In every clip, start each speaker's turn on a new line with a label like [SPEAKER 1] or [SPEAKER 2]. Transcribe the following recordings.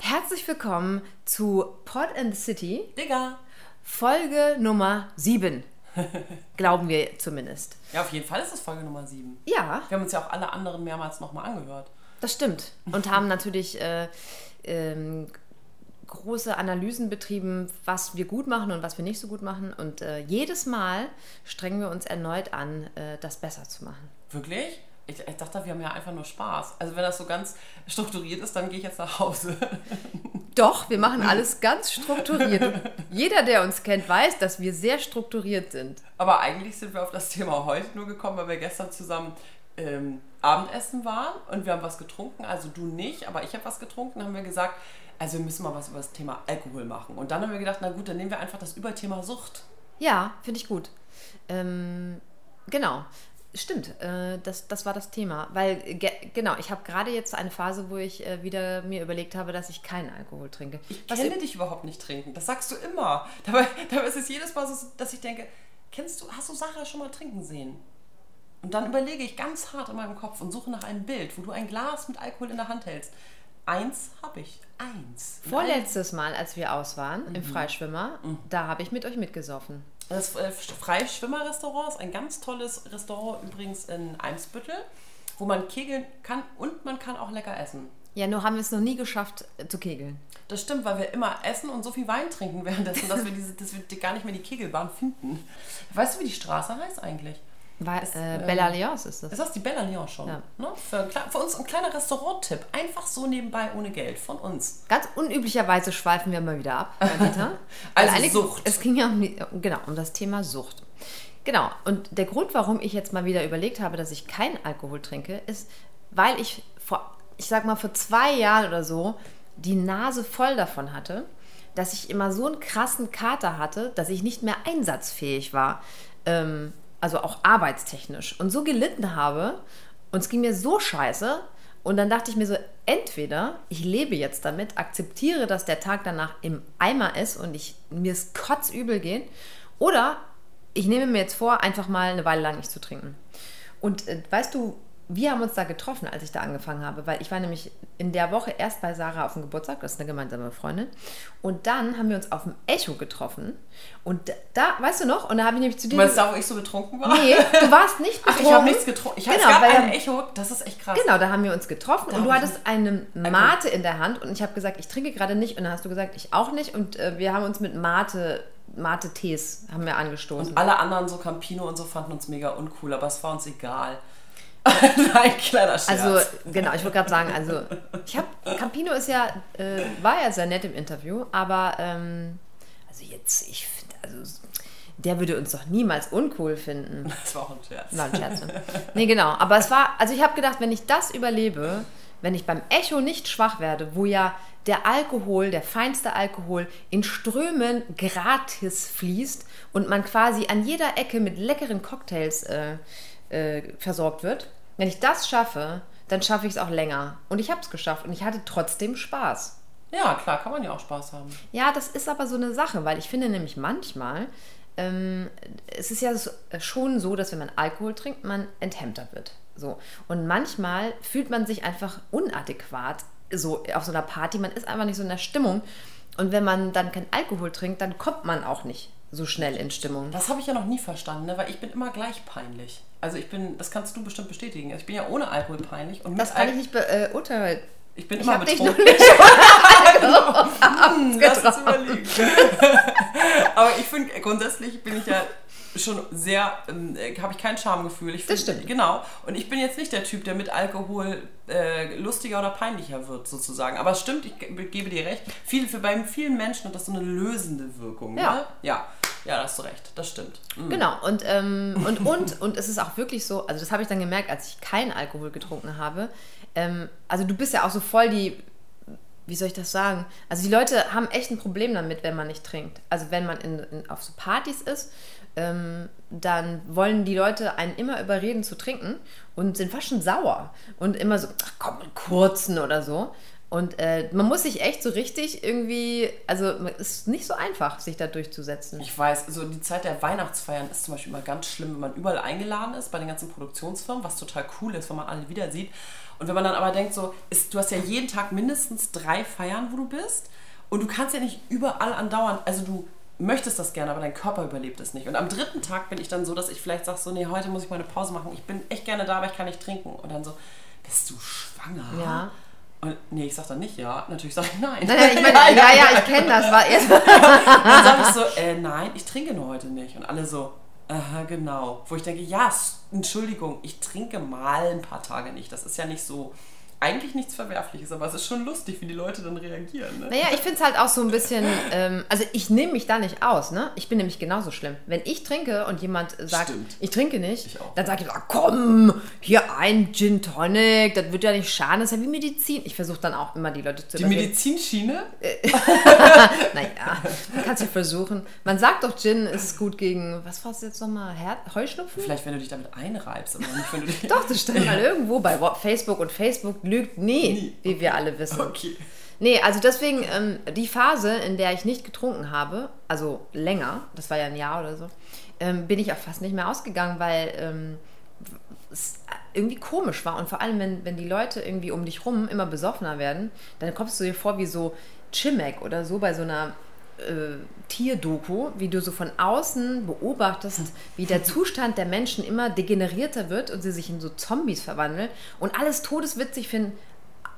[SPEAKER 1] Herzlich willkommen zu Pod and the City,
[SPEAKER 2] Digga.
[SPEAKER 1] Folge Nummer 7. Glauben wir zumindest.
[SPEAKER 2] Ja, auf jeden Fall ist es Folge Nummer 7.
[SPEAKER 1] Ja,
[SPEAKER 2] Wir haben uns ja auch alle anderen mehrmals nochmal angehört.
[SPEAKER 1] das stimmt. Und haben natürlich äh, ähm, große Analysen betrieben, was wir gut machen und was wir nicht so gut machen. Und äh, jedes Mal strengen wir uns erneut an, äh, das besser zu machen.
[SPEAKER 2] Wirklich? Ich, ich dachte, wir haben ja einfach nur Spaß. Also wenn das so ganz strukturiert ist, dann gehe ich jetzt nach Hause.
[SPEAKER 1] Doch, wir machen alles ganz strukturiert. Jeder, der uns kennt, weiß, dass wir sehr strukturiert sind.
[SPEAKER 2] Aber eigentlich sind wir auf das Thema heute nur gekommen, weil wir gestern zusammen ähm, Abendessen waren und wir haben was getrunken. Also du nicht, aber ich habe was getrunken. haben wir gesagt, also wir müssen mal was über das Thema Alkohol machen. Und dann haben wir gedacht, na gut, dann nehmen wir einfach das Überthema Sucht.
[SPEAKER 1] Ja, finde ich gut. Ähm, genau. Stimmt, äh, das, das war das Thema. Weil, ge genau, ich habe gerade jetzt eine Phase, wo ich äh, wieder mir überlegt habe, dass ich keinen Alkohol trinke.
[SPEAKER 2] Ich
[SPEAKER 1] Was
[SPEAKER 2] kenne dich überhaupt nicht trinken. Das sagst du immer. Dabei, dabei ist es jedes Mal so, dass ich denke, kennst du, hast du Sarah schon mal trinken sehen? Und dann überlege ich ganz hart in meinem Kopf und suche nach einem Bild, wo du ein Glas mit Alkohol in der Hand hältst. Eins habe ich. Eins.
[SPEAKER 1] Vorletztes Mal, als wir aus waren
[SPEAKER 2] Mhm.
[SPEAKER 1] im Freischwimmer, da habe ich mit euch mitgesoffen.
[SPEAKER 2] Das äh, Freischwimmerrestaurant ist ein ganz tolles Restaurant übrigens in Eimsbüttel, wo man kegeln kann und man kann auch lecker essen.
[SPEAKER 1] Ja, nur haben wir es noch nie geschafft äh, zu kegeln.
[SPEAKER 2] Das stimmt, weil wir immer essen und so viel Wein trinken währenddessen, dass wir, diese, dass wir gar nicht mehr die Kegelbahn finden. Weißt du, wie die Straße heißt eigentlich?
[SPEAKER 1] Weil,
[SPEAKER 2] Ist,
[SPEAKER 1] äh,
[SPEAKER 2] ähm,
[SPEAKER 1] Bella Alliance ist das.
[SPEAKER 2] Ist das die Bella Lyon schon?
[SPEAKER 1] Ja.
[SPEAKER 2] Ne? Für, für uns ein kleiner Restaurant-Tipp. Einfach so nebenbei ohne Geld von uns.
[SPEAKER 1] Ganz unüblicherweise schweifen wir mal wieder ab.
[SPEAKER 2] Also
[SPEAKER 1] eigentlich-
[SPEAKER 2] Sucht.
[SPEAKER 1] Es ging ja um, genau, um das Thema Sucht. Genau. Und der Grund, warum ich jetzt mal wieder überlegt habe, dass ich keinen Alkohol trinke, ist, weil ich vor, ich sag mal, vor zwei Jahren oder so die Nase voll davon hatte, dass ich immer so einen krassen Kater hatte, dass ich nicht mehr einsatzfähig war. Ähm, also auch arbeitstechnisch. Und so gelitten habe. Und es ging mir so scheiße. Und dann dachte ich mir so, entweder ich lebe jetzt damit, akzeptiere, dass der Tag danach im Eimer ist und ich, mir es kotzübel geht, oder ich nehme mir jetzt vor, einfach mal eine Weile lang nicht zu trinken. Und äh, weißt du, wir haben uns da getroffen, als ich da angefangen habe, weil ich war nämlich in der Woche erst bei Sarah auf dem Geburtstag, das ist eine gemeinsame Freundin, und dann haben wir uns auf dem Echo getroffen. Und da, weißt du noch, und da habe ich nämlich zu dir.
[SPEAKER 2] Du meinst da, wo ich so betrunken war?
[SPEAKER 1] nee, du warst nicht
[SPEAKER 2] Ach,
[SPEAKER 1] betrunken.
[SPEAKER 2] ich habe nichts getrunken. Ich
[SPEAKER 1] Genau,
[SPEAKER 2] es gab
[SPEAKER 1] weil-
[SPEAKER 2] ein Echo. Das ist echt krass.
[SPEAKER 1] Genau, da haben wir uns getroffen
[SPEAKER 2] Da
[SPEAKER 1] und du hattest eine Mate in der Hand und ich habe gesagt, ich trinke gerade nicht und dann hast du gesagt, ich auch nicht und äh, wir haben uns mit Mate, Mate-Tees haben wir angestoßen.
[SPEAKER 2] Alle anderen, so Campino und so, fanden uns mega uncool, aber es war uns egal. Nein, kleiner Scherz.
[SPEAKER 1] Also genau, ich wollte gerade sagen, also ich habe Campino ist ja äh, war ja sehr nett im Interview, aber ähm, also jetzt ich finde also der würde uns doch niemals uncool finden.
[SPEAKER 2] das war auch ein Scherz.
[SPEAKER 1] War ein Scherz. ne? Nee, genau. Aber es war, also ich habe gedacht, wenn ich das überlebe, wenn ich beim Echo nicht schwach werde, wo ja der Alkohol, der feinste Alkohol, in Strömen gratis fließt und man quasi an jeder Ecke mit leckeren Cocktails äh, äh, versorgt wird, wenn ich das schaffe, dann schaffe ich es auch länger. Und ich habe es geschafft und ich hatte trotzdem Spaß.
[SPEAKER 2] Ja, klar, kann man ja auch Spaß haben.
[SPEAKER 1] Ja, das ist aber so eine Sache, weil ich finde nämlich manchmal, ähm, es ist ja so, schon so, dass wenn man Alkohol trinkt, man enthemmter wird. So. Und manchmal fühlt man sich einfach unadäquat so auf so einer Party. Man ist einfach nicht so in der Stimmung. Und wenn man dann kein Alkohol trinkt, dann kommt man auch nicht so schnell in Stimmung.
[SPEAKER 2] Das habe ich ja noch nie verstanden, ne? weil ich bin immer gleich peinlich. Also ich bin, das kannst du bestimmt bestätigen. Also ich bin ja ohne Alkohol peinlich und
[SPEAKER 1] Das kann
[SPEAKER 2] Al-
[SPEAKER 1] ich nicht beurteilen.
[SPEAKER 2] Ich bin
[SPEAKER 1] Ich
[SPEAKER 2] immer
[SPEAKER 1] habe dich noch
[SPEAKER 2] betrunken.
[SPEAKER 1] nicht
[SPEAKER 2] Hm, lass uns überlegen. Aber ich finde, grundsätzlich bin ich ja schon sehr, ähm, habe ich kein Schamgefühl. Ich
[SPEAKER 1] Das
[SPEAKER 2] find-
[SPEAKER 1] stimmt.
[SPEAKER 2] Genau. Und ich bin jetzt nicht der Typ, der mit Alkohol äh, lustiger oder peinlicher wird, sozusagen. Aber es stimmt, ich ge- gebe dir recht. Viel, für bei vielen Menschen hat das so eine lösende Wirkung.
[SPEAKER 1] Ja.
[SPEAKER 2] Ne? Ja. Ja, da hast du recht. Das stimmt. Mhm.
[SPEAKER 1] Genau, und, ähm, und, und, und es ist auch wirklich so, also das habe ich dann gemerkt, als ich keinen Alkohol getrunken habe. Ähm, also du bist ja auch so voll die, wie soll ich das sagen? Also die Leute haben echt ein Problem damit, wenn man nicht trinkt. Also wenn man in, in, auf so Partys ist, ähm, dann wollen die Leute einen immer überreden zu trinken und sind fast schon sauer. Und immer so, ach komm, einen kurzen oder so. Und äh, man muss sich echt so richtig irgendwie, also es ist nicht so einfach, sich da durchzusetzen.
[SPEAKER 2] Ich weiß, also die Zeit der Weihnachtsfeiern ist zum Beispiel immer ganz schlimm, wenn man überall eingeladen ist bei den ganzen Produktionsfirmen, was total cool ist, wenn man alle wieder sieht. Und wenn man dann aber denkt, so, ist, du hast ja jeden Tag mindestens drei Feiern, wo du bist. Und du kannst ja nicht überall andauern, also du möchtest das gerne, aber dein Körper überlebt es nicht. Und am dritten Tag bin ich dann so, dass ich vielleicht sage, so, nee, heute muss ich mal eine Pause machen. Ich bin echt gerne da, aber ich kann nicht trinken. Und dann so, bist du schwanger?
[SPEAKER 1] Ja.
[SPEAKER 2] Und nee, ich sag dann nicht ja. Natürlich sage ich nein.
[SPEAKER 1] Naja, ich meine, ja, ja, ich kenne das. War erst
[SPEAKER 2] dann sage ich so, äh, nein, ich trinke nur heute nicht. Und alle so, aha, genau. Wo ich denke, ja, Entschuldigung, ich trinke mal ein paar Tage nicht. Das ist ja nicht so eigentlich nichts Verwerfliches, aber es ist schon lustig, wie die Leute dann reagieren. Ne?
[SPEAKER 1] Naja, ich finde es halt auch so ein bisschen, ähm, also ich nehme mich da nicht aus, ne? Ich bin nämlich genauso schlimm. Wenn ich trinke und jemand sagt,
[SPEAKER 2] Stimmt.
[SPEAKER 1] ich trinke nicht,
[SPEAKER 2] Ich
[SPEAKER 1] dann sage ich, ah, komm, hier ein Gin Tonic, das wird ja nicht schaden, das ist ja wie Medizin. Ich versuche dann auch immer die Leute zu
[SPEAKER 2] Die
[SPEAKER 1] überreden.
[SPEAKER 2] Medizinschiene?
[SPEAKER 1] Naja, man kann es ja versuchen. Man sagt doch, Gin ist gut gegen, was war es jetzt nochmal, Her Heuschnupfen?
[SPEAKER 2] Vielleicht, wenn du dich damit einreibst, aber nicht, wenn du dich...
[SPEAKER 1] Doch, das stand mal irgendwo bei Facebook und Facebook lügt nie,
[SPEAKER 2] Nie.
[SPEAKER 1] wie wir alle wissen.
[SPEAKER 2] Okay.
[SPEAKER 1] Nee, also deswegen, ähm, die Phase, in der ich nicht getrunken habe, also länger, das war ja ein Jahr oder so, ähm, bin ich auch fast nicht mehr ausgegangen, weil ähm, es irgendwie komisch war. Und vor allem, wenn, wenn die Leute irgendwie um dich rum immer besoffener werden, dann kommst du dir vor wie so Chimek oder so bei so einer äh, Tierdoku, wie du so von außen beobachtest, wie der Zustand der Menschen immer degenerierter wird und sie sich in so Zombies verwandeln und alles todeswitzig finden,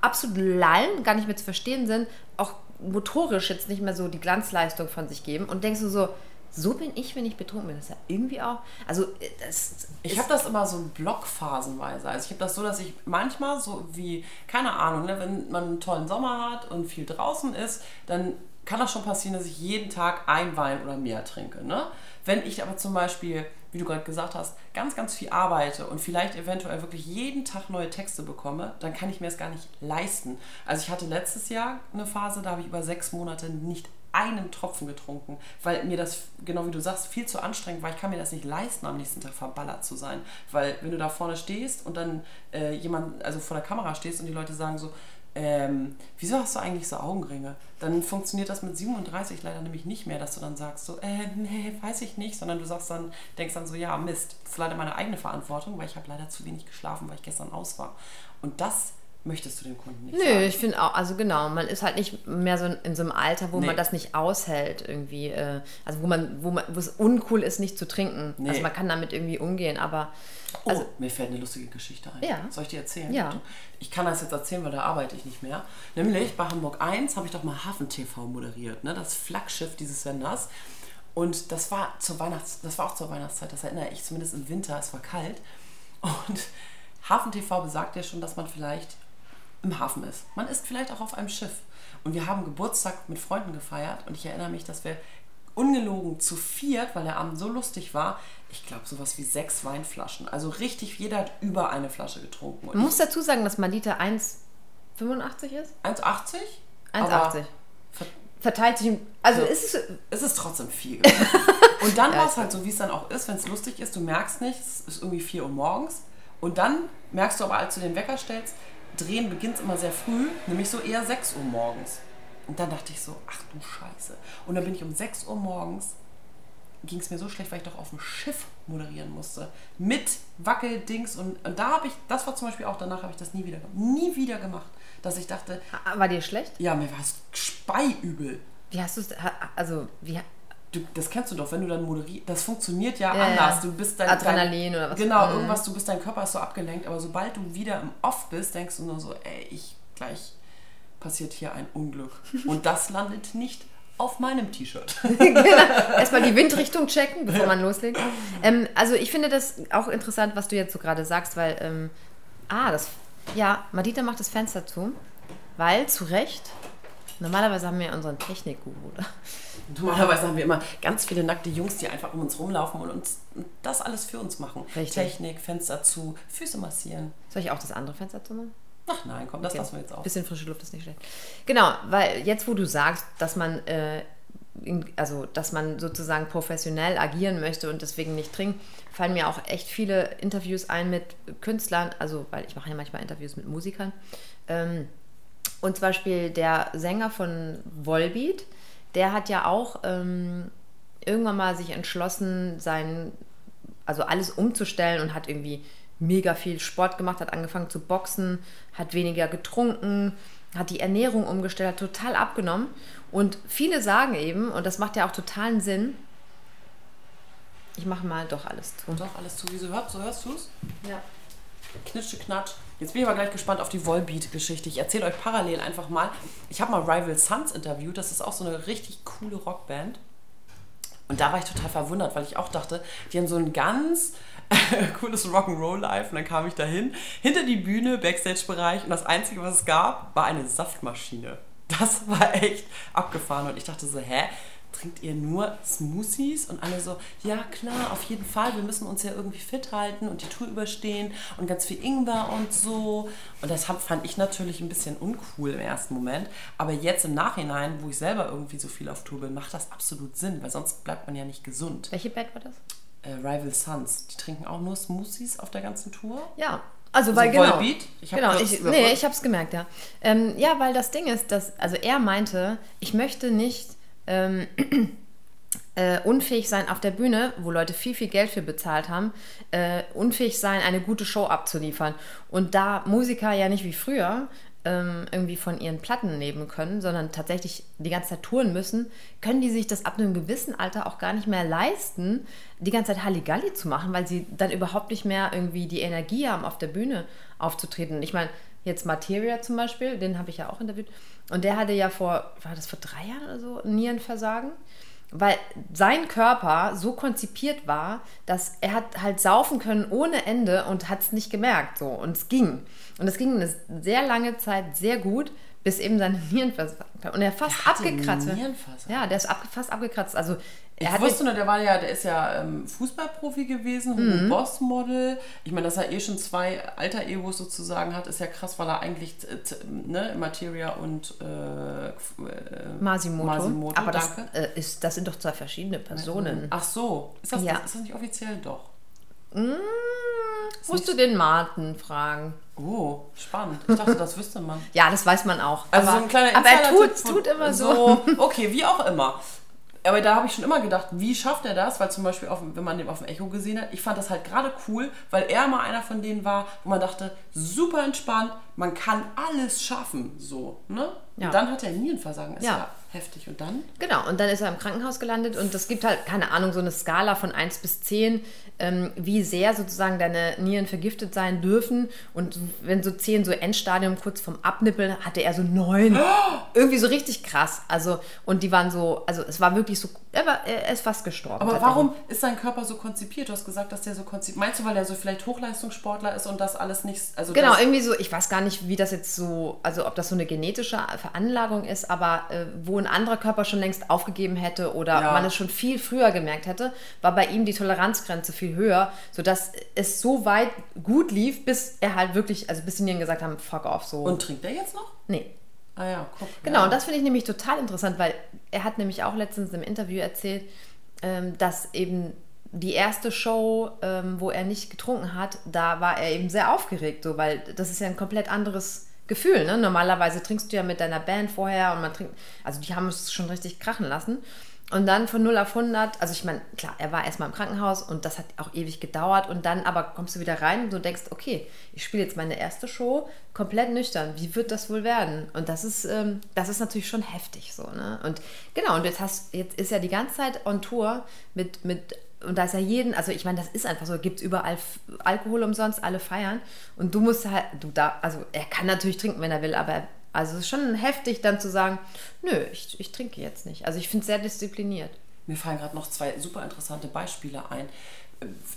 [SPEAKER 1] absolut lallen, gar nicht mehr zu verstehen sind, auch motorisch jetzt nicht mehr so die Glanzleistung von sich geben und denkst du so, so bin ich, wenn ich betrunken bin. Das ist ja irgendwie auch, also äh, das
[SPEAKER 2] Ich habe das immer so blockphasenweise. Also ich habe das so, dass ich manchmal so wie, keine Ahnung, ne, wenn man einen tollen Sommer hat und viel draußen ist, dann kann das schon passieren, dass ich jeden Tag ein Wein oder mehr trinke. Ne? Wenn ich aber zum Beispiel, wie du gerade gesagt hast, ganz, ganz viel arbeite und vielleicht eventuell wirklich jeden Tag neue Texte bekomme, dann kann ich mir das gar nicht leisten. Also ich hatte letztes Jahr eine Phase, da habe ich über sechs Monate nicht einen Tropfen getrunken, weil mir das, genau wie du sagst, viel zu anstrengend war. Ich kann mir das nicht leisten, am nächsten Tag verballert zu sein. Weil wenn du da vorne stehst und dann äh, jemand, also vor der Kamera stehst und die Leute sagen so, ähm, wieso hast du eigentlich so Augenringe? Dann funktioniert das mit 37 leider nämlich nicht mehr, dass du dann sagst so, äh, nee, weiß ich nicht, sondern du sagst dann, denkst dann so, ja, Mist, das ist leider meine eigene Verantwortung, weil ich habe leider zu wenig geschlafen, weil ich gestern aus war. Und das möchtest du dem Kunden nicht
[SPEAKER 1] Nö,
[SPEAKER 2] sagen.
[SPEAKER 1] ich finde auch, also genau, man ist halt nicht mehr so in so einem Alter, wo
[SPEAKER 2] Nee.
[SPEAKER 1] man das nicht aushält irgendwie. Äh, also wo man, wo man, wo es uncool ist, nicht zu trinken.
[SPEAKER 2] Nee.
[SPEAKER 1] Also man kann damit irgendwie umgehen, aber
[SPEAKER 2] Oh,
[SPEAKER 1] also
[SPEAKER 2] mir fällt eine lustige Geschichte ein.
[SPEAKER 1] Ja.
[SPEAKER 2] Soll ich dir erzählen?
[SPEAKER 1] Ja.
[SPEAKER 2] Ich kann das jetzt erzählen, weil da arbeite ich nicht mehr. Nämlich bei Hamburg 1 habe ich doch mal Hafen TV moderiert, ne? das Flaggschiff dieses Senders. Und das war zur Weihnachts das war auch zur Weihnachtszeit, das erinnere ich zumindest im Winter, es war kalt. Und Hafen TV besagt ja schon, dass man vielleicht im Hafen ist. Man ist vielleicht auch auf einem Schiff. Und wir haben Geburtstag mit Freunden gefeiert und ich erinnere mich, dass wir ungelogen zu viert, weil der Abend so lustig war, ich glaube sowas wie sechs Weinflaschen. Also richtig, jeder hat über eine Flasche getrunken. Und
[SPEAKER 1] man muss dazu sagen, dass Malita 1,85 ist.
[SPEAKER 2] 1,80?
[SPEAKER 1] 1,80.
[SPEAKER 2] Aber ver-
[SPEAKER 1] Verteilt sich, also
[SPEAKER 2] Ja.
[SPEAKER 1] ist es,
[SPEAKER 2] es ist trotzdem viel. Und dann
[SPEAKER 1] Ja,
[SPEAKER 2] war es halt so, wie es dann auch ist, wenn es lustig ist, du merkst nicht, es ist irgendwie 4 Uhr morgens. Und dann merkst du aber, als du den Wecker stellst, drehen beginnt immer sehr früh, nämlich so eher 6 Uhr morgens. Und dann dachte ich so, ach du Scheiße. Und dann bin ich um 6 Uhr morgens, ging es mir so schlecht, weil ich doch auf dem Schiff moderieren musste. Mit Wackeldings. Und, und da habe ich, das war zum Beispiel auch, danach habe ich das nie wieder, nie wieder gemacht. Dass ich dachte,
[SPEAKER 1] war dir schlecht?
[SPEAKER 2] ja, mir war es speiübel.
[SPEAKER 1] Wie hast du es, also wie,
[SPEAKER 2] Du, das kennst du doch, wenn du dann moderierst. Das funktioniert ja,
[SPEAKER 1] Ja,
[SPEAKER 2] anders. Du bist dein,
[SPEAKER 1] Adrenalin
[SPEAKER 2] dein,
[SPEAKER 1] oder was?
[SPEAKER 2] Genau,
[SPEAKER 1] Mhm.
[SPEAKER 2] irgendwas, du bist dein Körper ist so abgelenkt, aber sobald du wieder im Off bist, denkst du nur so, ey, ich gleich passiert hier ein Unglück. Und das landet nicht auf meinem T-Shirt.
[SPEAKER 1] Erstmal die Windrichtung checken, bevor man loslegt. Ähm, also ich finde das auch interessant, was du jetzt so gerade sagst, weil, ähm, ah, das, ja, Madita macht das Fenster zu, weil, zu Recht, normalerweise haben wir unseren Technikguru da.
[SPEAKER 2] Normalerweise haben wir immer ganz viele nackte Jungs, die einfach um uns rumlaufen und uns das alles für uns machen.
[SPEAKER 1] Richtig.
[SPEAKER 2] Technik, Fenster zu, Füße massieren.
[SPEAKER 1] Soll ich auch das andere Fenster zumachen?
[SPEAKER 2] Ach nein, komm, das
[SPEAKER 1] Okay.
[SPEAKER 2] lassen wir jetzt auch.
[SPEAKER 1] Bisschen frische Luft ist nicht schlecht. Genau, weil jetzt, wo du sagst, dass man, äh, in, also, dass man sozusagen professionell agieren möchte und deswegen nicht trinkt, fallen mir auch echt viele Interviews ein mit Künstlern, also, weil ich mache ja manchmal Interviews mit Musikern, ähm, Und zum Beispiel der Sänger von Volbeat, der hat ja auch ähm, irgendwann mal sich entschlossen, sein, also alles umzustellen und hat irgendwie mega viel Sport gemacht, hat angefangen zu boxen, hat weniger getrunken, hat die Ernährung umgestellt, hat total abgenommen. Und viele sagen eben, und das macht ja auch totalen Sinn, ich mache mal doch alles zu.
[SPEAKER 2] Doch, alles zu. Wieso hörst, so hörst du es?
[SPEAKER 1] Ja.
[SPEAKER 2] Knitsche, knatsch. Jetzt bin ich aber gleich gespannt auf die Volbeat-Geschichte. Ich erzähle euch parallel einfach mal. Ich habe mal Rival Sons interviewt. Das ist auch so eine richtig coole Rockband. Und da war ich total verwundert, weil ich auch dachte, die haben so ein ganz cooles Rock'n'Roll-Life. Und dann kam ich dahin, hinter die Bühne, Backstage-Bereich. Und das Einzige, was es gab, war eine Saftmaschine. Das war echt abgefahren. Und ich dachte so, hä? Trinkt ihr nur Smoothies? Und alle so, ja klar, auf jeden Fall, wir müssen uns ja irgendwie fit halten und die Tour überstehen und ganz viel Ingwer und so. Und das fand ich natürlich ein bisschen uncool im ersten Moment. Aber jetzt im Nachhinein, wo ich selber irgendwie so viel auf Tour bin, macht das absolut Sinn, weil sonst bleibt man ja nicht gesund.
[SPEAKER 1] Welche Band war das?
[SPEAKER 2] Äh, Rival Sons, die trinken auch nur Smoothies auf der ganzen Tour.
[SPEAKER 1] Ja, also, weil genau.
[SPEAKER 2] Volbeat? Ich
[SPEAKER 1] genau, ich, nee, ich habe es gemerkt, ja. Ähm, ja, weil das Ding ist, dass, also er meinte, ich möchte nicht ähm, äh, unfähig sein auf der Bühne, wo Leute viel, viel Geld für bezahlt haben, äh, unfähig sein, eine gute Show abzuliefern. Und da Musiker ja nicht wie früher ähm, irgendwie von ihren Platten leben können, sondern tatsächlich die ganze Zeit touren müssen, können die sich das ab einem gewissen Alter auch gar nicht mehr leisten, die ganze Zeit Halligalli zu machen, weil sie dann überhaupt nicht mehr irgendwie die Energie haben, auf der Bühne aufzutreten. Ich meine, jetzt Materia zum Beispiel, den habe ich ja auch interviewt, und der hatte ja vor, war das vor drei Jahren oder so, Nierenversagen? Weil sein Körper so konzipiert war, dass er hat halt saufen können ohne Ende und hat es nicht gemerkt. So. Und es ging. Und es ging eine sehr lange Zeit sehr gut, bis eben seine Nierenversagen. Und er fast abgekratzt. Ja, der ist ab, fast abgekratzt. Also er
[SPEAKER 2] Ich wusste nur, der war ja, der ist ja ähm, Fußballprofi gewesen,
[SPEAKER 1] Mhm.
[SPEAKER 2] Hugo Boss Model. Ich meine, dass er eh schon zwei alter Egos sozusagen hat, ist ja krass, weil er eigentlich ne, Materia und äh, äh,
[SPEAKER 1] Masimoto.
[SPEAKER 2] Masimoto,
[SPEAKER 1] Aber das,
[SPEAKER 2] danke.
[SPEAKER 1] äh, ist, das sind doch zwei verschiedene Personen.
[SPEAKER 2] Ach so, ist das,
[SPEAKER 1] Ja.
[SPEAKER 2] das, ist das nicht offiziell doch?
[SPEAKER 1] Musst du den Martin fragen.
[SPEAKER 2] Oh, spannend. Ich dachte, das wüsste man.
[SPEAKER 1] Ja, das weiß man auch.
[SPEAKER 2] Also
[SPEAKER 1] aber,
[SPEAKER 2] so ein kleiner
[SPEAKER 1] aber er tut, tut immer so.
[SPEAKER 2] Okay, wie auch immer. Aber da habe ich schon immer gedacht, wie schafft er das? Weil zum Beispiel, auf, wenn man den auf dem Echo gesehen hat, ich fand das halt gerade cool, weil er mal einer von denen war, wo man dachte, super entspannt, man kann alles schaffen. So, ne?
[SPEAKER 1] Ja.
[SPEAKER 2] Und dann hat er Nierenversagen. Ist ja.
[SPEAKER 1] Ja.
[SPEAKER 2] Heftig. Und dann?
[SPEAKER 1] Genau, und dann ist er im Krankenhaus gelandet und es gibt halt, keine Ahnung, so eine Skala von 1 bis 10, ähm, wie sehr sozusagen deine Nieren vergiftet sein dürfen. Und wenn so 10 so Endstadium kurz vom Abnippeln, hatte er so 9. Irgendwie so richtig krass. Also, und die waren so, also es war wirklich so, er, war, er ist fast gestorben.
[SPEAKER 2] Aber warum ist sein Körper so konzipiert? Du hast gesagt, dass der so konzipiert. Meinst du, weil er so vielleicht Hochleistungssportler ist und das alles nicht. Also
[SPEAKER 1] Genau, irgendwie so, ich weiß gar nicht, wie das jetzt so, also ob das so eine genetische Veranlagung ist, aber äh, wo ein anderer Körper schon längst aufgegeben hätte oder
[SPEAKER 2] Ja.
[SPEAKER 1] man es schon viel früher gemerkt hätte, war bei ihm die Toleranzgrenze viel höher, sodass es so weit gut lief, bis er halt wirklich, also bis die Nieren gesagt haben, fuck off, so.
[SPEAKER 2] Und trinkt er jetzt noch?
[SPEAKER 1] nee.
[SPEAKER 2] Ah ja, guck.
[SPEAKER 1] Genau,
[SPEAKER 2] ja.
[SPEAKER 1] und das finde ich nämlich total interessant, weil er hat nämlich auch letztens im Interview erzählt, ähm, dass eben die erste Show, ähm, wo er nicht getrunken hat, da war er eben sehr aufgeregt, so, weil das ist ja ein komplett anderes Gefühl. Ne? Normalerweise trinkst du ja mit deiner Band vorher und man trinkt, also die haben es schon richtig krachen lassen. Und dann von 0 auf 100, also ich meine, klar, er war erstmal im Krankenhaus und das hat auch ewig gedauert und dann aber kommst du wieder rein und du denkst, okay, ich spiele jetzt meine erste Show komplett nüchtern, wie wird das wohl werden? Und das ist, ähm, das ist natürlich schon heftig so, ne? Und genau, und jetzt hast, jetzt ist er die ganze Zeit on Tour mit, mit und da ist ja jeden, also ich meine, das ist einfach so, gibt es überall Alkohol umsonst, alle feiern und du musst halt, du da, also er kann natürlich trinken, wenn er will, aber also es ist schon heftig dann zu sagen, nö, ich, ich trinke jetzt nicht. Also ich finde es sehr diszipliniert.
[SPEAKER 2] Mir fallen gerade noch zwei super interessante Beispiele ein.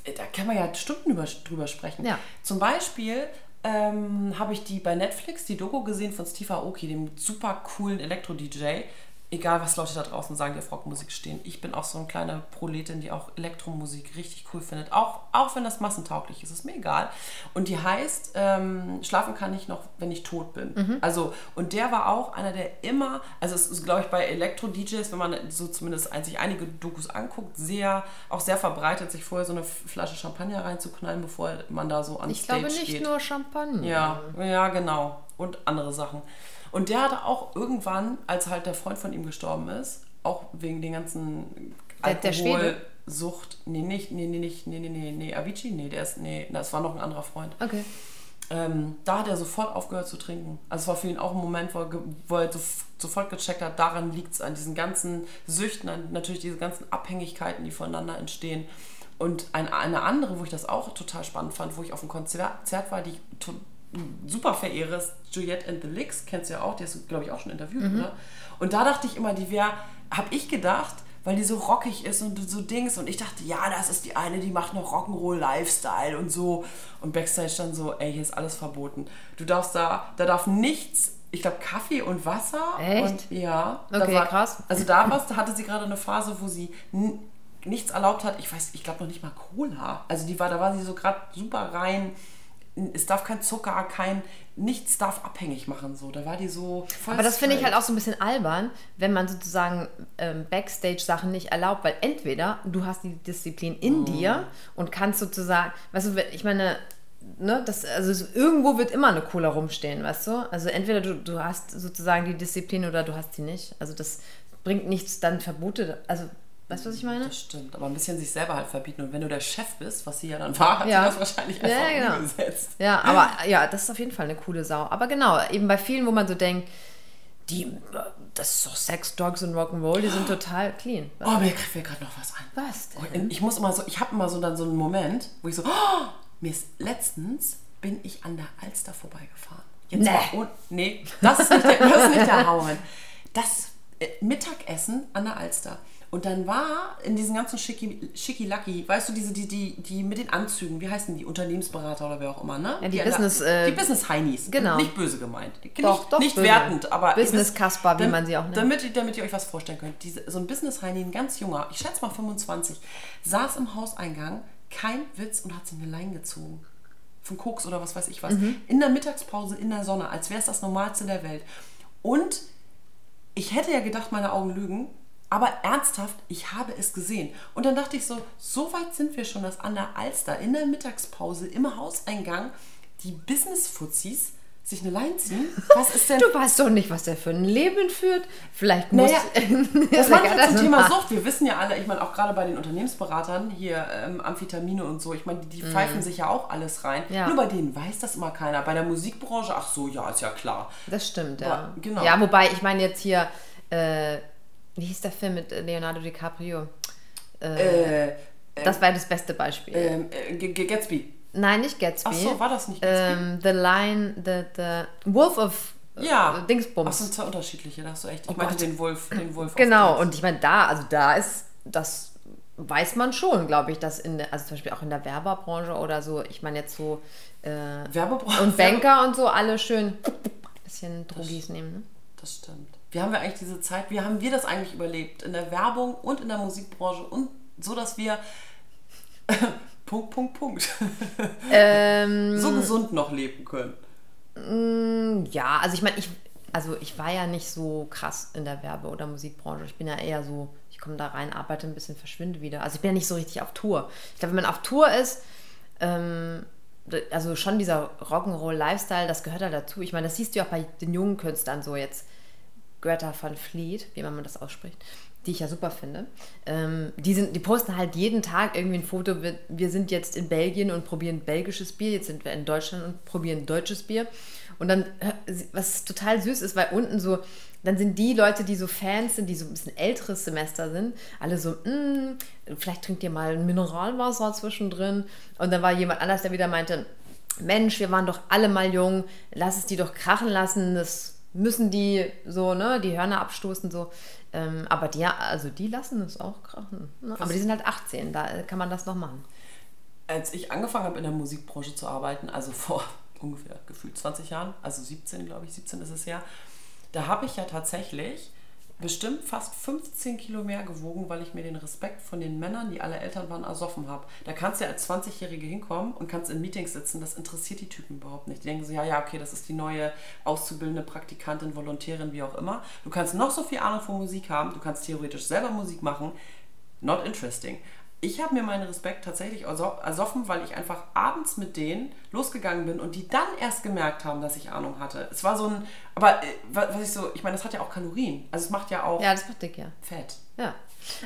[SPEAKER 2] Äh, Da kann man ja Stunden über, drüber sprechen.
[SPEAKER 1] Ja.
[SPEAKER 2] Zum Beispiel ähm, habe ich die bei Netflix die Doku gesehen von Steve Aoki, dem super coolen Elektro-DJ. Egal, was Leute da draußen sagen, die auf Rockmusik stehen. Ich bin auch so eine kleine Proletin, die auch Elektromusik richtig cool findet. Auch, auch wenn das massentauglich ist, ist mir egal. Und die heißt ähm, Schlafen kann ich noch, wenn ich tot bin. Also, und der war auch einer, der immer, also es ist, glaube ich, bei Elektro-DJs, wenn man so zumindest sich einige Dokus anguckt, sehr, auch sehr verbreitet, sich vorher so eine Flasche Champagner reinzuknallen, bevor man da so an
[SPEAKER 1] Ich
[SPEAKER 2] Stage
[SPEAKER 1] glaube nicht
[SPEAKER 2] geht.
[SPEAKER 1] nur Champagner.
[SPEAKER 2] Ja, ja, genau. Und andere Sachen. Und der hatte auch irgendwann, als halt der Freund von ihm gestorben ist, auch wegen den ganzen
[SPEAKER 1] Der-?
[SPEAKER 2] Alkoholsucht. Nee, nicht, nee, nee, nicht, nee, nee, nee, nee, Avicii, nee, der ist, nee, das war noch ein anderer Freund.
[SPEAKER 1] Okay.
[SPEAKER 2] Ähm, da hat er sofort aufgehört zu trinken. Also es war für ihn auch ein Moment, wo er, wo er so, sofort gecheckt hat, daran liegt es, an diesen ganzen Süchten, an natürlich diese ganzen Abhängigkeiten, die voneinander entstehen. Und ein, eine andere, wo ich das auch total spannend fand, wo ich auf einem Konzert war, die super verehre, ist Juliette and the Licks, kennst du ja auch, die hast du, glaube ich, auch schon interviewt, oder? Und da dachte ich immer, die wäre, habe ich gedacht, weil die so rockig ist und so Dings. Und ich dachte, ja, das ist die eine, die macht noch Rock'n'Roll-Lifestyle und so. Und Backstage dann so, ey, hier ist alles verboten. Du darfst da, da darf nichts, ich glaube Kaffee und Wasser.
[SPEAKER 1] Echt?
[SPEAKER 2] Und, ja.
[SPEAKER 1] Okay,
[SPEAKER 2] war,
[SPEAKER 1] krass.
[SPEAKER 2] Also da war's, da hatte sie gerade eine Phase, wo sie nichts erlaubt hat. Ich weiß, ich glaube noch nicht mal Cola. Also die war, da war sie so gerade super rein. Es darf kein Zucker, kein, nichts darf abhängig machen. So, da war die so voll
[SPEAKER 1] Aber das finde ich halt auch so ein bisschen albern, wenn man sozusagen ähm, Backstage-Sachen nicht erlaubt, weil entweder du hast die Disziplin in dir und kannst sozusagen, weißt du, ich meine, ne, das, also es- irgendwo wird immer eine Cola rumstehen, weißt du? Also entweder du, du hast sozusagen die Disziplin oder du hast sie nicht. Also das bringt nichts, dann Verbote, also weißt du, was ich meine?
[SPEAKER 2] Das stimmt, aber ein bisschen sich selber halt verbieten. Und wenn du der Chef bist, was sie ja dann war, hat
[SPEAKER 1] Ja.
[SPEAKER 2] sie das wahrscheinlich
[SPEAKER 1] Ja,
[SPEAKER 2] einfach
[SPEAKER 1] genau.
[SPEAKER 2] umgesetzt.
[SPEAKER 1] Ja, aber ja, das ist auf jeden Fall eine coole Sau. Aber genau, eben bei vielen, wo man so denkt, die, das ist doch Sex, Drugs und Rock'n'Roll, die sind total clean.
[SPEAKER 2] Oh, mir fällt gerade noch was ein.
[SPEAKER 1] Was denn?
[SPEAKER 2] Ich muss immer so, ich habe immer so dann so einen Moment, wo ich so, oh, mir ist letztens bin ich an der Alster vorbeigefahren. Jetzt
[SPEAKER 1] Nee.
[SPEAKER 2] nee, das ist nicht der, das ist nicht der Hauen. Das äh, Mittagessen an der Alster. Und dann war in diesen ganzen Schicki, Schickilacki, weißt du, diese, die, die, die mit den Anzügen, wie heißen die? Unternehmensberater oder wer auch immer, ne?
[SPEAKER 1] Ja, die
[SPEAKER 2] der-
[SPEAKER 1] Business, äh,
[SPEAKER 2] die Business Heinis.
[SPEAKER 1] genau.
[SPEAKER 2] Nicht böse gemeint. Nicht,
[SPEAKER 1] Doch, doch
[SPEAKER 2] nicht
[SPEAKER 1] böse.
[SPEAKER 2] wertend, aber. ihr
[SPEAKER 1] Business
[SPEAKER 2] wisst-
[SPEAKER 1] Kasper, wie man sie auch nennt.
[SPEAKER 2] Damit, ihr- damit ihr euch was vorstellen könnt. Diese, so ein Business Heini, ein ganz junger, ich schätze mal 25, saß im Hauseingang, kein Witz und hat sich eine Leine gezogen. Von Koks oder was weiß ich was.
[SPEAKER 1] Mhm.
[SPEAKER 2] In der Mittagspause in der Sonne, als wäre es das Normalste der Welt. Und ich hätte ja gedacht, meine Augen lügen, aber ernsthaft, ich habe es gesehen. Und dann dachte ich so, so weit sind wir schon, dass an der Alster in der Mittagspause im Hauseingang die Business-Fuzis sich eine Leine ziehen. Was ist denn...
[SPEAKER 1] Du weißt doch nicht, was der für ein Leben führt. Vielleicht muss.
[SPEAKER 2] Naja, Das
[SPEAKER 1] Ja,
[SPEAKER 2] manche
[SPEAKER 1] das
[SPEAKER 2] zum Thema. Sucht. Wir wissen ja alle, ich meine auch gerade bei den Unternehmensberatern hier ähm, Amphetamine und so, ich meine, die, die pfeifen sich ja auch alles rein.
[SPEAKER 1] Ja.
[SPEAKER 2] Nur bei denen weiß das immer keiner. Bei der Musikbranche, ach so, ja, ist ja klar.
[SPEAKER 1] Das stimmt, ja.
[SPEAKER 2] Ja, genau.
[SPEAKER 1] Ja, wobei, ich meine jetzt hier, äh, wie hieß der Film mit Leonardo DiCaprio?
[SPEAKER 2] Äh,
[SPEAKER 1] Das war das beste Beispiel.
[SPEAKER 2] ähm, äh, Gatsby.
[SPEAKER 1] Nein, nicht Gatsby.
[SPEAKER 2] Ach so, war das nicht Gatsby?
[SPEAKER 1] ähm, The Lion, the, the Wolf of äh,
[SPEAKER 2] ja. Ach,
[SPEAKER 1] Dingsbums.
[SPEAKER 2] sind zwei unterschiedliche, da hast du echt. Ich
[SPEAKER 1] Oh
[SPEAKER 2] meinte
[SPEAKER 1] Gott.
[SPEAKER 2] den Wolf, den Wolf.
[SPEAKER 1] Genau, und ich meine, da, also da ist, das weiß man schon, glaube ich, dass in, also zum Beispiel auch in der Werbebranche oder so, ich meine jetzt so, äh,
[SPEAKER 2] Werbebranche.
[SPEAKER 1] und Banker und so, alle schön bisschen Drogis nehmen, ne?
[SPEAKER 2] Das stimmt. Wie haben wir eigentlich diese Zeit, wie haben wir das eigentlich überlebt? In der Werbung und in der Musikbranche und so, dass wir Punkt, Punkt, Punkt.
[SPEAKER 1] Ähm,
[SPEAKER 2] so gesund noch leben können.
[SPEAKER 1] Ja, also ich meine, ich, also ich war ja nicht so krass in der Werbe- oder Musikbranche. Ich bin ja eher so, ich komme da rein, arbeite ein bisschen, verschwinde wieder. Also ich bin ja nicht so richtig auf Tour. Ich glaube, wenn man auf Tour ist, ähm, also schon dieser Rock'n'Roll-Lifestyle, das gehört halt dazu. Ich meine, das siehst du ja auch bei den jungen Künstlern so jetzt. Greta van Fleet, wie man das ausspricht, die ich ja super finde. Ähm, die, sind, die posten halt jeden Tag irgendwie ein Foto. Wir, wir sind jetzt in Belgien und probieren belgisches Bier. Jetzt sind wir in Deutschland und probieren deutsches Bier. Und dann, was total süß ist, weil unten so, dann sind die Leute, die so Fans sind, die so ein bisschen älteres Semester sind, alle so, "Mm, vielleicht trinkt ihr mal ein Mineralwasser zwischendrin. Und dann war jemand anders, der wieder meinte, Mensch, wir waren doch alle mal jung, lass es die doch krachen lassen, das müssen die so, ne, die Hörner abstoßen, so. Ähm, aber die, also die lassen es auch krachen. Ne? Aber die sind halt 18, da kann man das noch machen.
[SPEAKER 2] Als ich angefangen habe in der Musikbranche zu arbeiten, also vor ungefähr gefühlt 20 Jahren, also 17, glaube ich, 17 ist es ja, da habe ich ja tatsächlich bestimmt fast 15 Kilo mehr gewogen, weil ich mir den Respekt von den Männern, die alle Eltern waren, ersoffen habe. Da kannst du ja als 20-Jährige hinkommen und kannst in Meetings sitzen, das interessiert die Typen überhaupt nicht. Die denken so, ja, ja, okay, das ist die neue auszubildende Praktikantin, Volontärin, wie auch immer. Du kannst noch so viel Ahnung von Musik haben, du kannst theoretisch selber Musik machen, not interesting. Ich habe mir meinen Respekt tatsächlich ersoffen, weil ich einfach abends mit denen losgegangen bin und die dann erst gemerkt haben, dass ich Ahnung hatte. Es war so ein, aber äh, was ich so, ich meine, das hat ja auch Kalorien. Also es macht ja auch
[SPEAKER 1] Ja, das macht dick, ja.
[SPEAKER 2] Fett.
[SPEAKER 1] Ja.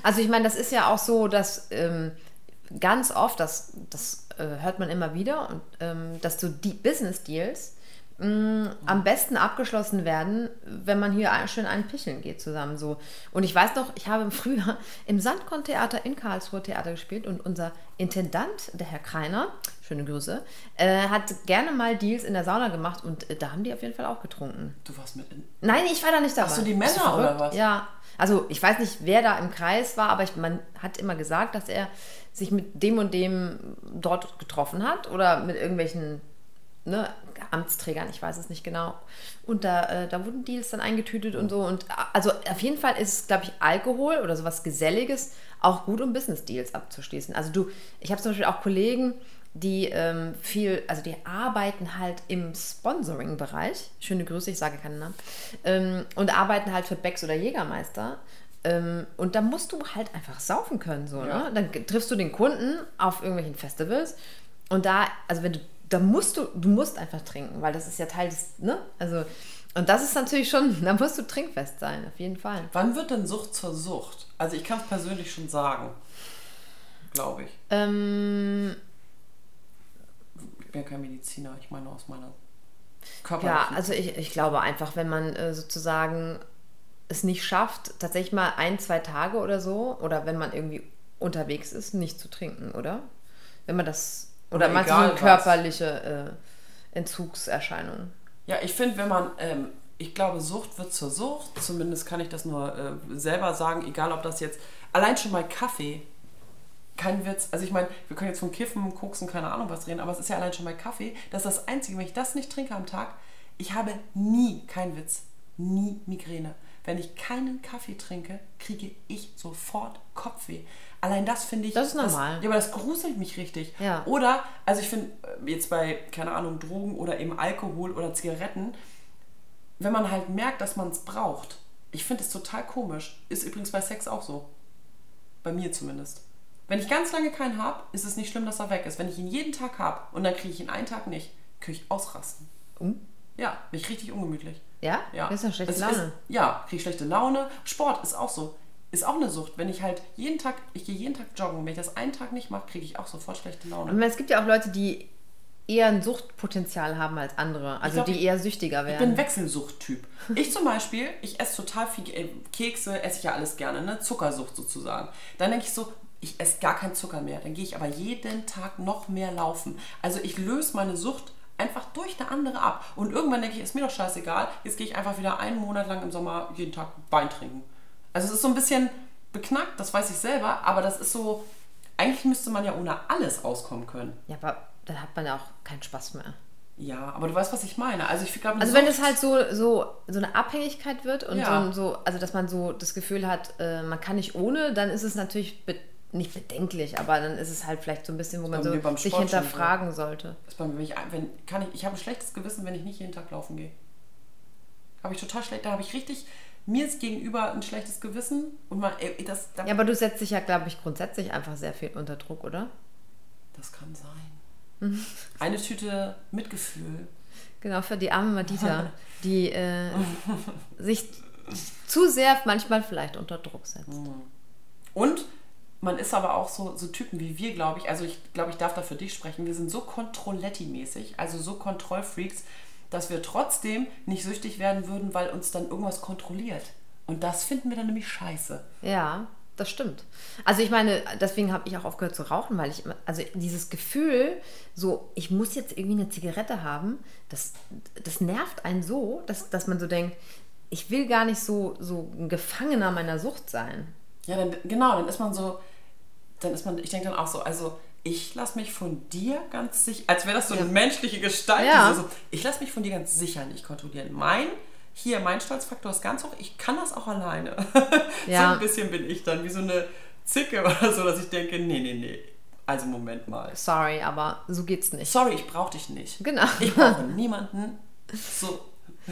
[SPEAKER 1] Also ich meine, das ist ja auch so, dass ähm, ganz oft, das, das äh, hört man immer wieder, und, ähm, dass so die Business Deals am besten abgeschlossen werden, wenn man hier schön einen Picheln geht zusammen. So. Und ich weiß noch, ich habe im Frühjahr im Sandkorn-Theater in Karlsruhe Theater gespielt und unser Intendant, der Herr Kreiner, schöne Grüße, äh, hat gerne mal Deals in der Sauna gemacht und äh, da haben die auf jeden Fall auch getrunken.
[SPEAKER 2] Du warst mit in.
[SPEAKER 1] Nein, ich war da nicht dabei.
[SPEAKER 2] Hast du die Männer oder was?
[SPEAKER 1] Ja. Also ich weiß nicht, wer da im Kreis war, aber ich, man hat immer gesagt, dass er sich mit dem und dem dort getroffen hat oder mit irgendwelchen ne, Amtsträgern, ich weiß es nicht genau. Und da, äh, da wurden Deals dann eingetütet und so. Und äh, also auf jeden Fall ist, glaube ich, Alkohol oder sowas Geselliges auch gut, um Business-Deals abzuschließen. Also du, ich habe zum Beispiel auch Kollegen, die ähm, viel, also die arbeiten halt im Sponsoring-Bereich. Schöne Grüße, ich sage keinen Namen. Ähm, und arbeiten halt für Becks oder Jägermeister. Ähm, und da musst du halt einfach saufen können. So,
[SPEAKER 2] Ja.
[SPEAKER 1] ne? Dann triffst du den Kunden auf irgendwelchen Festivals und da, also wenn du, da musst du, du musst einfach trinken, weil das ist ja Teil des, ne? Also, und das ist natürlich schon, da musst du trinkfest sein, auf jeden Fall.
[SPEAKER 2] Wann wird denn Sucht zur Sucht? Also ich kann es persönlich schon sagen. Glaube ich.
[SPEAKER 1] Ähm,
[SPEAKER 2] Ich bin ja kein Mediziner, ich meine aus meiner
[SPEAKER 1] ja,
[SPEAKER 2] körperlichen.
[SPEAKER 1] also ich, ich glaube einfach, wenn man äh, sozusagen es nicht schafft, tatsächlich mal ein, zwei Tage oder so, oder wenn man irgendwie unterwegs ist, nicht zu trinken, oder? Wenn man das, oder
[SPEAKER 2] Aber
[SPEAKER 1] meinst du so körperliche äh, Entzugserscheinung?
[SPEAKER 2] Ja, ich finde, wenn man, ähm, ich glaube, Sucht wird zur Sucht. Zumindest kann ich das nur äh, selber sagen, egal ob das jetzt, allein schon mal Kaffee, kein Witz. Also ich meine, wir können jetzt von Kiffen, Koksen, keine Ahnung was reden, aber es ist ja allein schon mal Kaffee. Das ist das Einzige, wenn ich das nicht trinke am Tag, ich habe nie, kein Witz, nie Migräne. Wenn ich keinen Kaffee trinke, kriege ich sofort Kopfweh. Allein das finde ich.
[SPEAKER 1] Das ist normal.
[SPEAKER 2] ja, aber das gruselt mich richtig.
[SPEAKER 1] Ja.
[SPEAKER 2] Oder, also ich finde, äh, jetzt bei, keine Ahnung, Drogen oder eben Alkohol oder Zigaretten, wenn man halt merkt, dass man es braucht. Ich finde es total komisch. Ist übrigens bei Sex auch so. Bei mir zumindest. Wenn ich ganz lange keinen habe, ist es nicht schlimm, dass er weg ist. Wenn ich ihn jeden Tag habe und dann kriege ich ihn einen Tag nicht, kriege ich ausrasten.
[SPEAKER 1] Uh,
[SPEAKER 2] Ja, bin ich richtig ungemütlich.
[SPEAKER 1] ja?
[SPEAKER 2] Ja.
[SPEAKER 1] Das ist eine schlechte
[SPEAKER 2] Es
[SPEAKER 1] Laune.
[SPEAKER 2] Ist, ja, kriege schlechte Laune. Sport ist auch so. Ist auch eine Sucht. Wenn ich halt jeden Tag, ich gehe jeden Tag joggen, wenn ich das einen Tag nicht mache, kriege ich auch sofort schlechte Laune.
[SPEAKER 1] Und es gibt ja auch Leute, die eher ein Suchtpotenzial haben als andere. Also
[SPEAKER 2] glaub,
[SPEAKER 1] die eher süchtiger
[SPEAKER 2] Ich bin
[SPEAKER 1] werden.
[SPEAKER 2] ein Wechselsuchttyp. Ich zum Beispiel, ich esse total viel Kekse, esse ich ja alles gerne, ne? Zuckersucht sozusagen. Dann denke ich so, ich esse gar keinen Zucker mehr. Dann gehe ich aber jeden Tag noch mehr laufen. Also ich löse meine Sucht einfach durch eine andere ab. Und irgendwann denke ich, ist mir doch scheißegal, jetzt gehe ich einfach wieder einen Monat lang im Sommer jeden Tag Wein trinken. Also es ist so ein bisschen beknackt, das weiß ich selber, aber das ist so, eigentlich müsste man ja ohne alles auskommen können.
[SPEAKER 1] Ja, aber dann hat man ja auch keinen Spaß mehr.
[SPEAKER 2] Ja, aber du weißt, was ich meine. Also ich glaube,
[SPEAKER 1] Also wenn es halt so, so, so eine Abhängigkeit wird und
[SPEAKER 2] Ja.
[SPEAKER 1] so, so, also dass man so das Gefühl hat, äh, man kann nicht ohne, dann ist es natürlich be nicht bedenklich, aber dann ist es halt vielleicht so ein bisschen, wo man so sich
[SPEAKER 2] Sport schon
[SPEAKER 1] hinterfragen sollte.
[SPEAKER 2] ist bei mir, wenn ich, wenn, kann ich, ich habe ein schlechtes Gewissen, wenn ich nicht jeden Tag laufen gehe. Habe ich total schlecht, da habe ich richtig mir ist gegenüber ein schlechtes Gewissen und mal, ey, das, da,
[SPEAKER 1] Ja, aber du setzt dich ja, glaube ich, grundsätzlich einfach sehr viel unter Druck, oder?
[SPEAKER 2] das kann sein. Eine Tüte Mitgefühl.
[SPEAKER 1] Genau, für die arme Madita, die äh, sich zu sehr manchmal vielleicht unter Druck setzt.
[SPEAKER 2] Und man ist aber auch so, so Typen wie wir, glaube ich. Also ich glaube, ich darf da für dich sprechen. Wir sind so Kontrolletti-mäßig, also so Kontrollfreaks, dass wir trotzdem nicht süchtig werden würden, weil uns dann irgendwas kontrolliert. Und das finden wir dann nämlich scheiße.
[SPEAKER 1] Ja, das stimmt. Also ich meine, deswegen habe ich auch aufgehört zu rauchen, weil ich also dieses Gefühl, so, ich muss jetzt irgendwie eine Zigarette haben, das, das nervt einen so, dass, dass man so denkt, ich will gar nicht so, so ein Gefangener meiner Sucht sein.
[SPEAKER 2] Ja, dann, genau, dann ist man so, dann ist man, ich denke dann auch so, also ich lasse mich von dir ganz sicher, als wäre das so eine menschliche Gestalt,
[SPEAKER 1] Ja.
[SPEAKER 2] die so, so, ich lasse mich von dir ganz sicher nicht kontrollieren. Mein, hier, mein Stolzfaktor ist ganz hoch, ich kann das auch alleine. So
[SPEAKER 1] Ja.
[SPEAKER 2] ein bisschen bin ich dann, wie so eine Zicke oder so, dass ich denke, nee, nee, nee, also Moment mal.
[SPEAKER 1] Sorry, aber so geht's nicht.
[SPEAKER 2] Sorry, ich brauche dich nicht.
[SPEAKER 1] Genau.
[SPEAKER 2] Ich brauche niemanden. So,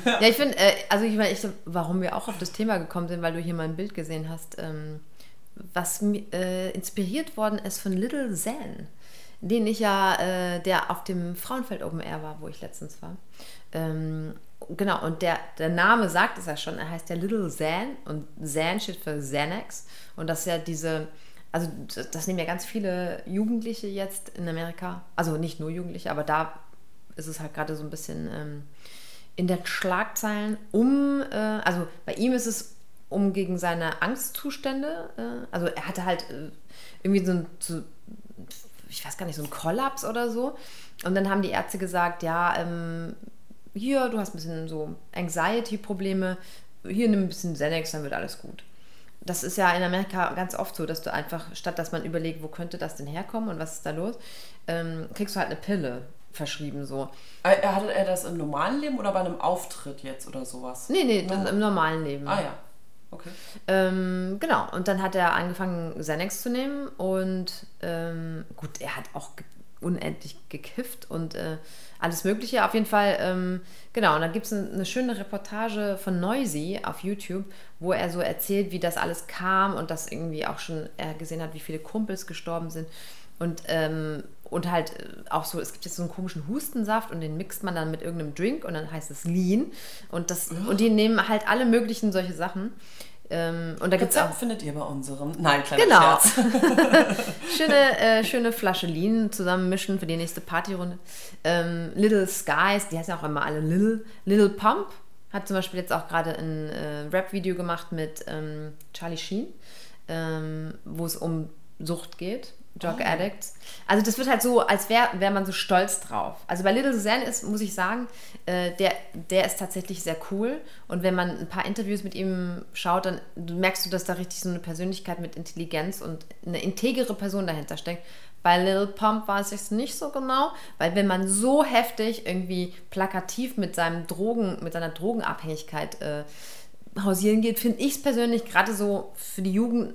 [SPEAKER 1] Ja, ich finde, äh, also ich meine, ich, warum wir auch auf das Thema gekommen sind, weil du hier mal ein Bild gesehen hast, ähm, was äh, inspiriert worden ist von Little Zen, den ich ja, äh, der auf dem Frauenfeld Open Air war, wo ich letztens war. Ähm, genau, und der, der Name sagt es ja schon, er heißt ja Little Zen und Zen steht für Xanax. Und das ist ja diese, also das nehmen ja ganz viele Jugendliche jetzt in Amerika, also nicht nur Jugendliche, aber da ist es halt gerade so ein bisschen ähm, in der Schlagzeilen um, äh, also bei ihm ist es um gegen seine Angstzustände, äh, also er hatte halt äh, irgendwie so ein, so, ich weiß gar nicht, so ein Kollaps oder so. Und dann haben die Ärzte gesagt, ja, ähm, hier, du hast ein bisschen so Anxiety-Probleme, hier nimm ein bisschen Xanax, dann wird alles gut. Das ist ja in Amerika ganz oft so, dass du einfach, statt dass man überlegt, wo könnte das denn herkommen und was ist da los, ähm, kriegst du halt eine Pille verschrieben so.
[SPEAKER 2] Äh, hatte er das im normalen Leben oder bei einem Auftritt jetzt oder sowas?
[SPEAKER 1] Nee, nee, das im normalen Leben.
[SPEAKER 2] Ah ja. Okay.
[SPEAKER 1] Ähm, genau, und dann hat er angefangen, Xanax zu nehmen und ähm, gut, er hat auch ge unendlich gekifft und äh, alles Mögliche. Auf jeden Fall, ähm, genau, und dann gibt es eine, eine, schöne Reportage von Noisy auf YouTube, wo er so erzählt, wie das alles kam und dass irgendwie auch schon er gesehen hat, wie viele Kumpels gestorben sind. Und, ähm, und halt äh, auch so, es gibt jetzt so einen komischen Hustensaft und den mixt man dann mit irgendeinem Drink und dann heißt es Lean. Und, das, oh. und die nehmen halt alle möglichen solche Sachen. Ähm, und da gibt's auch
[SPEAKER 2] findet ihr bei unserem. Nein, kleiner
[SPEAKER 1] genau.
[SPEAKER 2] Scherz.
[SPEAKER 1] schöne, äh, schöne Flasche Lean zusammenmischen für die nächste Partyrunde. Ähm, Little Skies, die heißen ja auch immer alle Little. Little Pump hat zum Beispiel jetzt auch gerade ein äh, Rap-Video gemacht mit ähm, Charlie Sheen, ähm, wo es um Sucht geht. Drug oh. Addicts. Also das wird halt so, als wäre wär man so stolz drauf. Also bei Little Zen ist, muss ich sagen, äh, der, der ist tatsächlich sehr cool. Und wenn man ein paar Interviews mit ihm schaut, dann merkst du, dass da richtig so eine Persönlichkeit mit Intelligenz und eine integere Person dahinter steckt. Bei Little Pump weiß ich es nicht so genau, weil wenn man so heftig irgendwie plakativ mit seinem Drogen, mit seiner Drogenabhängigkeit äh, hausieren geht, finde ich es persönlich gerade so für die Jugend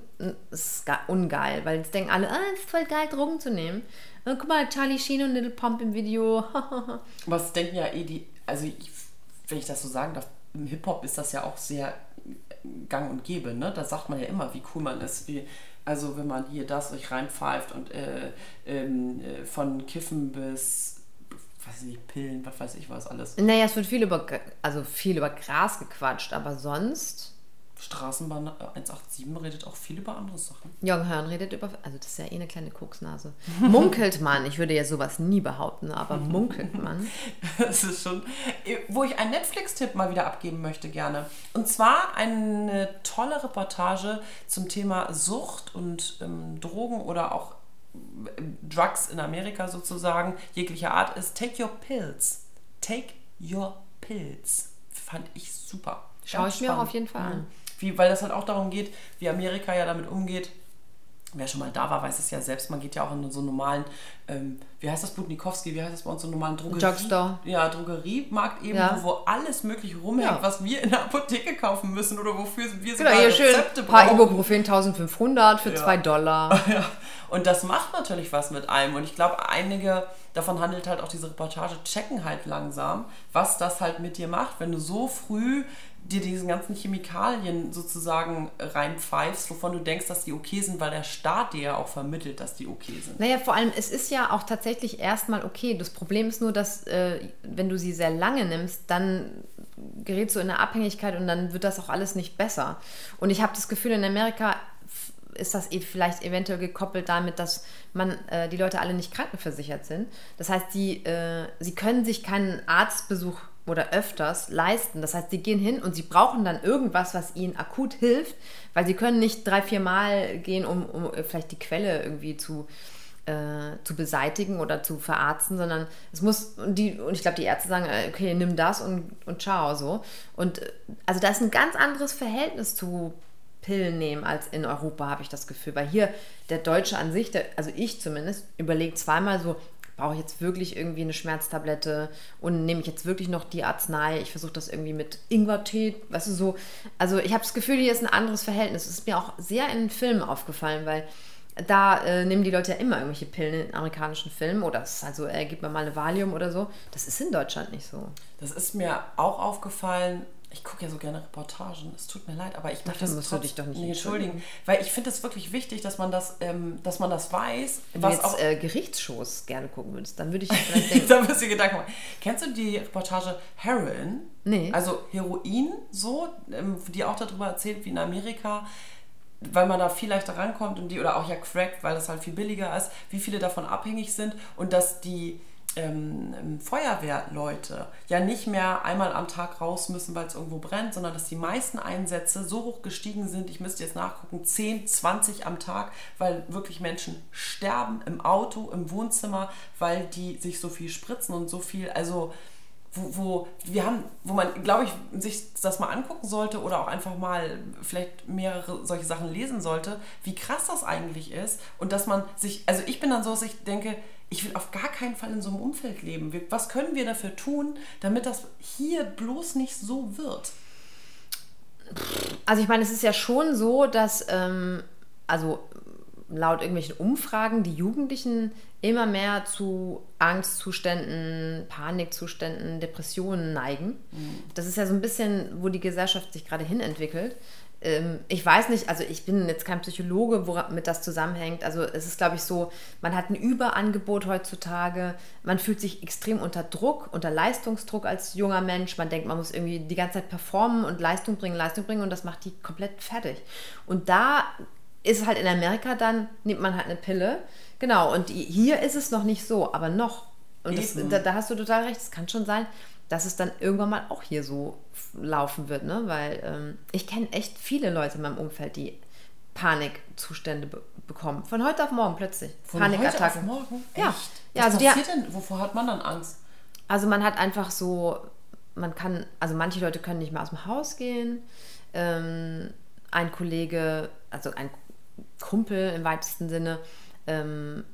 [SPEAKER 1] ist ungeil, weil jetzt denken alle, ah, es ist voll geil, Drogen zu nehmen. Und guck mal, Charlie Sheen und Little Pump im Video.
[SPEAKER 2] Was denken ja eh die, also ich, wenn ich das so sagen darf, im Hip-Hop ist das ja auch sehr gang und gäbe, ne? Da sagt man ja immer, wie cool man ist, wie, also wenn man hier das euch reinpfeift und äh, ähm, äh, von Kiffen bis weiß ich nicht, Pillen, was weiß ich was alles.
[SPEAKER 1] Naja, es wird viel über, also viel über Gras gequatscht, aber sonst.
[SPEAKER 2] Straßenbahn 187 redet auch viel über andere Sachen.
[SPEAKER 1] Jürgen Hörn redet über, also das ist ja eh eine kleine Koksnase. Munkelt man, ich würde ja sowas nie behaupten, aber munkelt man.
[SPEAKER 2] Das ist schon, wo ich einen Netflix-Tipp mal wieder abgeben möchte gerne. Und zwar eine tolle Reportage zum Thema Sucht und ähm, Drogen oder auch Drugs in Amerika sozusagen, jeglicher Art, ist Take Your Pills. Take Your Pills. Fand ich super.
[SPEAKER 1] Schaue ich mir auch auf jeden Fall an.
[SPEAKER 2] Wie, weil das halt auch darum geht, wie Amerika ja damit umgeht, wer schon mal da war, weiß es ja selbst. Man geht ja auch in so einen normalen, ähm, wie heißt das, Budnikowski, wie heißt das bei uns, so einen normalen Drogerie?
[SPEAKER 1] Drugstore.
[SPEAKER 2] Ja, Drogeriemarkt eben, ja. wo, wo, alles mögliche rumhängt, ja. was wir in der Apotheke kaufen müssen oder wofür wir
[SPEAKER 1] genau, sogar hier Rezepte schön, brauchen. Paar Ibuprofen 1500 für 2 ja. Dollar.
[SPEAKER 2] Ja. Und das macht natürlich was mit einem. Und ich glaube, einige davon handelt halt auch diese Reportage, checken halt langsam, was das halt mit dir macht, wenn du so früh dir diesen ganzen Chemikalien sozusagen reinpfeifst, wovon du denkst, dass die okay sind, weil der Staat dir ja auch vermittelt, dass die okay sind.
[SPEAKER 1] Naja, vor allem, es ist ja auch tatsächlich erstmal okay. Das Problem ist nur, dass äh, wenn du sie sehr lange nimmst, dann gerätst du in eine Abhängigkeit und dann wird das auch alles nicht besser. Und ich habe das Gefühl, in Amerika ist das eh vielleicht eventuell gekoppelt damit, dass man äh, die Leute alle nicht krankenversichert sind. Das heißt, die, äh, sie können sich keinen Arztbesuch oder öfters leisten. Das heißt, sie gehen hin und sie brauchen dann irgendwas, was ihnen akut hilft, weil sie können nicht drei, vier Mal gehen, um, um vielleicht die Quelle irgendwie zu, äh, zu beseitigen oder zu verarzten, sondern es muss, und, die, und ich glaube, die Ärzte sagen, äh, okay, nimm das und, und ciao, so. Und äh, also da ist ein ganz anderes Verhältnis zu Pillen nehmen als in Europa, habe ich das Gefühl. Weil hier der Deutsche an sich, der, also ich zumindest, überlegt zweimal so, brauche ich jetzt wirklich irgendwie eine Schmerztablette und nehme ich jetzt wirklich noch die Arznei? Ich versuche das irgendwie mit Ingwertee, weißt du so. Also ich habe das Gefühl, hier ist ein anderes Verhältnis. Es ist mir auch sehr in Filmen aufgefallen, weil da äh, nehmen die Leute ja immer irgendwelche Pillen in amerikanischen Filmen oder es ist also, äh, gib mir mal eine Valium oder so. Das ist in Deutschland nicht so.
[SPEAKER 2] Das ist mir auch aufgefallen. Ich gucke ja so gerne Reportagen. Es tut mir leid, aber ich
[SPEAKER 1] Dafür musst du dich doch nicht
[SPEAKER 2] nee, entschuldigen.
[SPEAKER 1] entschuldigen.
[SPEAKER 2] Weil ich finde es wirklich wichtig, dass man das, ähm, dass man das weiß,
[SPEAKER 1] Wenn du
[SPEAKER 2] was
[SPEAKER 1] jetzt
[SPEAKER 2] auch
[SPEAKER 1] äh, Gerichtsshows gerne gucken würdest, dann würde ich vielleicht denken,
[SPEAKER 2] da müsst ihr Gedanken machen. Kennst du die Reportage Heroin?
[SPEAKER 1] Nee.
[SPEAKER 2] Also Heroin, so, ähm, die auch darüber erzählt, wie in Amerika, weil man da viel leichter rankommt und die, oder auch ja Crack, weil das halt viel billiger ist, wie viele davon abhängig sind und dass die ähm, ähm, Feuerwehrleute ja nicht mehr einmal am Tag raus müssen, weil es irgendwo brennt, sondern dass die meisten Einsätze so hoch gestiegen sind, ich müsste jetzt nachgucken, 10, 20 am Tag, weil wirklich Menschen sterben im Auto, im Wohnzimmer, weil die sich so viel spritzen und so viel, also wo, wo wir haben, wo man, glaube ich, sich das mal angucken sollte oder auch einfach mal vielleicht mehrere solche Sachen lesen sollte, wie krass das eigentlich ist und dass man sich, also ich bin dann so, dass ich denke, ich will auf gar keinen Fall in so einem Umfeld leben. Was können wir dafür tun, damit das hier bloß nicht so wird?
[SPEAKER 1] Also ich meine, es ist ja schon so, dass, ähm, also laut irgendwelchen Umfragen die Jugendlichen immer mehr zu Angstzuständen, Panikzuständen, Depressionen neigen. Das ist ja so ein bisschen, wo die Gesellschaft sich gerade hin entwickelt. Ähm, ich weiß nicht, also ich bin jetzt kein Psychologe, womit das zusammenhängt. Also es ist, glaube ich, so, man hat ein Überangebot heutzutage, man fühlt sich extrem unter Druck, unter Leistungsdruck als junger Mensch. Man denkt, man muss irgendwie die ganze Zeit performen und Leistung bringen, Leistung bringen und das macht die komplett fertig. Und da ist halt in Amerika dann, nimmt man halt eine Pille. Genau, und hier ist es noch nicht so, aber noch. Und das, da, da hast du total recht, es kann schon sein, dass es dann irgendwann mal auch hier so laufen wird, ne? Weil ähm, ich kenne echt viele Leute in meinem Umfeld, die Panikzustände be bekommen. Von heute auf morgen plötzlich.
[SPEAKER 2] Von heute auf
[SPEAKER 1] Panikattacken.
[SPEAKER 2] morgen?
[SPEAKER 1] Ja.
[SPEAKER 2] Echt?
[SPEAKER 1] Ja,
[SPEAKER 2] Was
[SPEAKER 1] also die,
[SPEAKER 2] passiert denn? Wovor hat man dann Angst?
[SPEAKER 1] also man hat einfach so, man kann, also manche Leute können nicht mehr aus dem Haus gehen. Ähm, ein Kollege, also ein Kumpel im weitesten Sinne, ähm,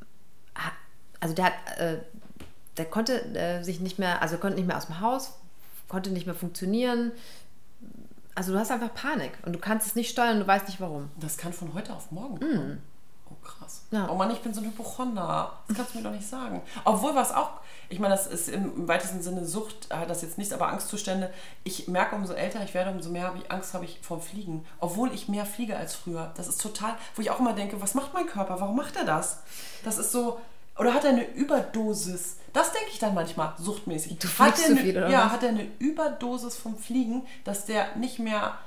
[SPEAKER 1] ha- also der hat, äh, der konnte äh, sich nicht mehr, also konnte nicht mehr aus dem Haus, konnte nicht mehr funktionieren. Also du hast einfach Panik und du kannst es nicht steuern, du weißt nicht warum.
[SPEAKER 2] Das kann von heute auf morgen kommen. Oh, krass.
[SPEAKER 1] Ja.
[SPEAKER 2] Oh Mann, ich bin so ein Hypochonder. Das kannst du mir doch nicht sagen. Obwohl, was auch, ich meine, das ist im, im weitesten Sinne Sucht, hat das jetzt nichts, aber Angstzustände. Ich merke, umso älter ich werde, umso mehr habe ich Angst habe ich vom Fliegen. Obwohl ich mehr fliege als früher. Das ist total, wo ich auch immer denke, was macht mein Körper? Warum macht er das? Das ist so, oder hat er eine Überdosis? Das denke ich dann manchmal, suchtmäßig.
[SPEAKER 1] Du
[SPEAKER 2] hat er
[SPEAKER 1] zu
[SPEAKER 2] eine,
[SPEAKER 1] viel, oder
[SPEAKER 2] Ja,
[SPEAKER 1] was?
[SPEAKER 2] hat er eine Überdosis vom Fliegen, dass der nicht mehr,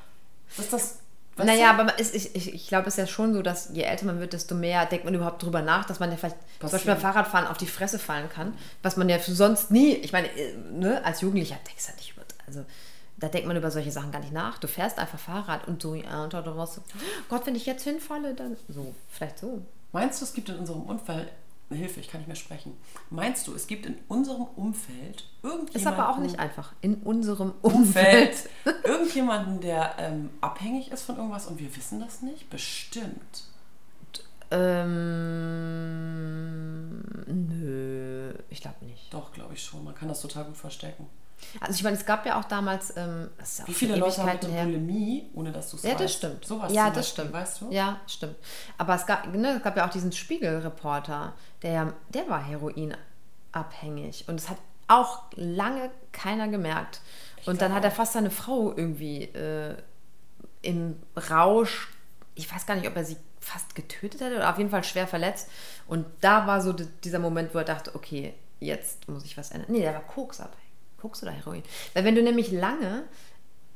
[SPEAKER 2] dass das... weißt
[SPEAKER 1] naja,
[SPEAKER 2] du?
[SPEAKER 1] aber ist, ich, ich, ich glaube, es ist ja schon so, dass je älter man wird, desto mehr denkt man überhaupt drüber nach, dass man ja vielleicht zum
[SPEAKER 2] Passiert.
[SPEAKER 1] Beispiel beim Fahrradfahren auf die Fresse fallen kann, was man ja sonst nie, ich meine, äh, ne, als Jugendlicher denkst du ja nicht über, also da denkt man über solche Sachen gar nicht nach. Du fährst einfach Fahrrad und so, ja, und dann warst du, Gott, wenn ich jetzt hinfalle, dann so, vielleicht so.
[SPEAKER 2] Meinst du, es gibt in unserem Umfeld, Hilfe, ich kann nicht mehr sprechen. Meinst du, es gibt in unserem Umfeld irgendjemanden,
[SPEAKER 1] Ist aber auch nicht einfach. In unserem Umfeld.
[SPEAKER 2] Umfeld, irgendjemanden, der ähm, abhängig ist von irgendwas und wir wissen das nicht? Bestimmt.
[SPEAKER 1] Ähm, nö, ich glaube nicht.
[SPEAKER 2] Doch, glaube ich schon. Man kann das total gut verstecken.
[SPEAKER 1] Also ich meine, es gab ja auch damals, ähm,
[SPEAKER 2] Wie viele Leute haben bitte
[SPEAKER 1] her.
[SPEAKER 2] Bulimie, ohne dass du es
[SPEAKER 1] Ja,
[SPEAKER 2] weißt?
[SPEAKER 1] das stimmt.
[SPEAKER 2] Sowas
[SPEAKER 1] ja, das
[SPEAKER 2] Beispiel,
[SPEAKER 1] stimmt.
[SPEAKER 2] weißt du?
[SPEAKER 1] Ja, stimmt. Aber es gab, ne, es gab ja auch diesen Spiegelreporter, der, ja- der war heroinabhängig. Und es hat auch lange keiner gemerkt. Und dann hat er fast seine Frau irgendwie äh, im Rausch, ich weiß gar nicht, ob er sie fast getötet hätte oder auf jeden Fall schwer verletzt. Und da war so di- dieser Moment, wo er dachte, okay, jetzt muss ich was ändern. Nee, der war Koks abhängig. Koks oder Heroin? Weil wenn du nämlich lange,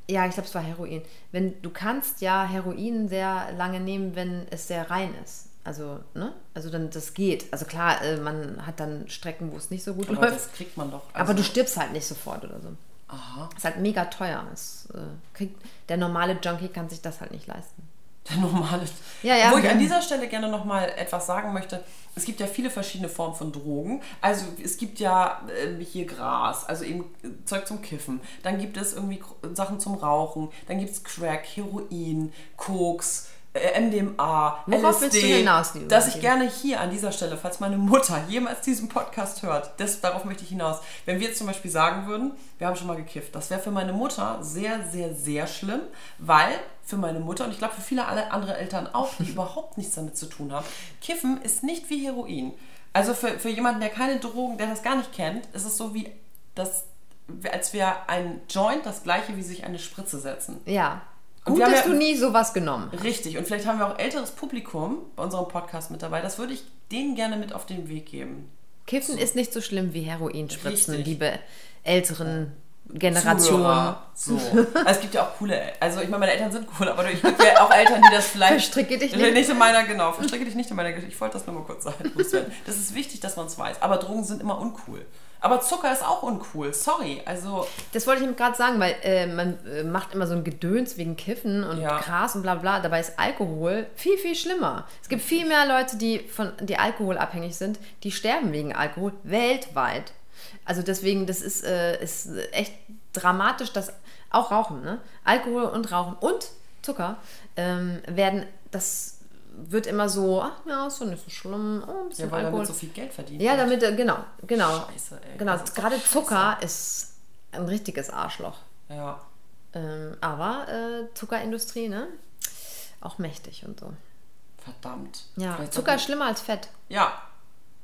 [SPEAKER 1] ja, ich glaube, es war Heroin. Wenn du kannst ja Heroin sehr lange nehmen, wenn es sehr rein ist. Also, ne? Also dann das geht. Also klar, äh, man hat dann Strecken, wo es nicht so gut
[SPEAKER 2] Aber
[SPEAKER 1] läuft.
[SPEAKER 2] das kriegt man doch.
[SPEAKER 1] aber
[SPEAKER 2] Also-
[SPEAKER 1] du stirbst halt nicht sofort oder so.
[SPEAKER 2] Aha.
[SPEAKER 1] Ist halt mega teuer. Es, äh, kriegt, der normale Junkie kann sich das halt nicht leisten.
[SPEAKER 2] Der normale.
[SPEAKER 1] Ja, ja.
[SPEAKER 2] Wo ich an dieser Stelle gerne nochmal etwas sagen möchte. Es gibt ja viele verschiedene Formen von Drogen. Also es gibt ja äh, hier Gras, also eben äh, Zeug zum Kiffen. Dann gibt es irgendwie Sachen zum Rauchen. Dann gibt es Crack, Heroin, Koks, MDMA,
[SPEAKER 1] Worauf
[SPEAKER 2] LSD.
[SPEAKER 1] willst du hinaus,
[SPEAKER 2] dass ich gerne hier an dieser Stelle, falls meine Mutter jemals diesen Podcast hört, das, darauf möchte ich hinaus. Wenn wir jetzt zum Beispiel sagen würden, wir haben schon mal gekifft, das wäre für meine Mutter sehr, sehr, sehr schlimm, weil für meine Mutter und ich glaube für viele alle andere Eltern auch, die überhaupt nichts damit zu tun haben, Kiffen ist nicht wie Heroin. Also für, für jemanden, der keine Drogen, der das gar nicht kennt, ist es so wie das als wäre ein Joint das gleiche wie sich eine Spritze setzen.
[SPEAKER 1] Ja.
[SPEAKER 2] Und
[SPEAKER 1] Gut, dass
[SPEAKER 2] ja-
[SPEAKER 1] du nie sowas genommen.
[SPEAKER 2] Richtig. Und vielleicht haben wir auch älteres Publikum bei unserem Podcast mit dabei. Das würde ich denen gerne mit auf den Weg geben.
[SPEAKER 1] Kiffen ist nicht so schlimm wie Heroinspritzen,
[SPEAKER 2] Richtig.
[SPEAKER 1] liebe älteren Generationen.
[SPEAKER 2] So. Also es gibt ja auch coole, also ich meine, meine Eltern sind cool, aber es gibt ja auch Eltern, die das vielleicht...
[SPEAKER 1] Verstricke dich nicht.
[SPEAKER 2] Nicht in meiner, genau. Verstricke dich nicht in meiner Geschichte. Ich wollte das nur mal kurz sagen. Das ist wichtig, dass man es weiß. Aber Drogen sind immer uncool. Aber Zucker ist auch uncool. Sorry. Also,
[SPEAKER 1] Das wollte ich ihm gerade sagen, weil äh, man äh, macht immer so ein Gedöns wegen Kiffen und
[SPEAKER 2] Ja.
[SPEAKER 1] Gras und bla bla. Dabei ist Alkohol viel, viel schlimmer. Es gibt viel mehr Leute, die von die alkoholabhängig sind, die sterben wegen Alkohol weltweit. Also deswegen, das ist, äh, ist echt dramatisch, dass auch Rauchen, ne? Alkohol und Rauchen und Zucker ähm, werden, das wird immer so, ach ja, ist doch nicht so schlimm, oh, ein bisschen
[SPEAKER 2] ja, weil
[SPEAKER 1] Alkohol.
[SPEAKER 2] damit so viel Geld verdient
[SPEAKER 1] ja, damit, genau, genau.
[SPEAKER 2] Scheiße, ey.
[SPEAKER 1] Genau, gerade
[SPEAKER 2] scheiße.
[SPEAKER 1] Zucker ist ein richtiges Arschloch.
[SPEAKER 2] Ja.
[SPEAKER 1] Ähm, aber äh, Zuckerindustrie, ne? Auch mächtig und so.
[SPEAKER 2] Verdammt.
[SPEAKER 1] Ja,
[SPEAKER 2] Vielleicht
[SPEAKER 1] Zucker ist schlimmer als Fett.
[SPEAKER 2] Ja,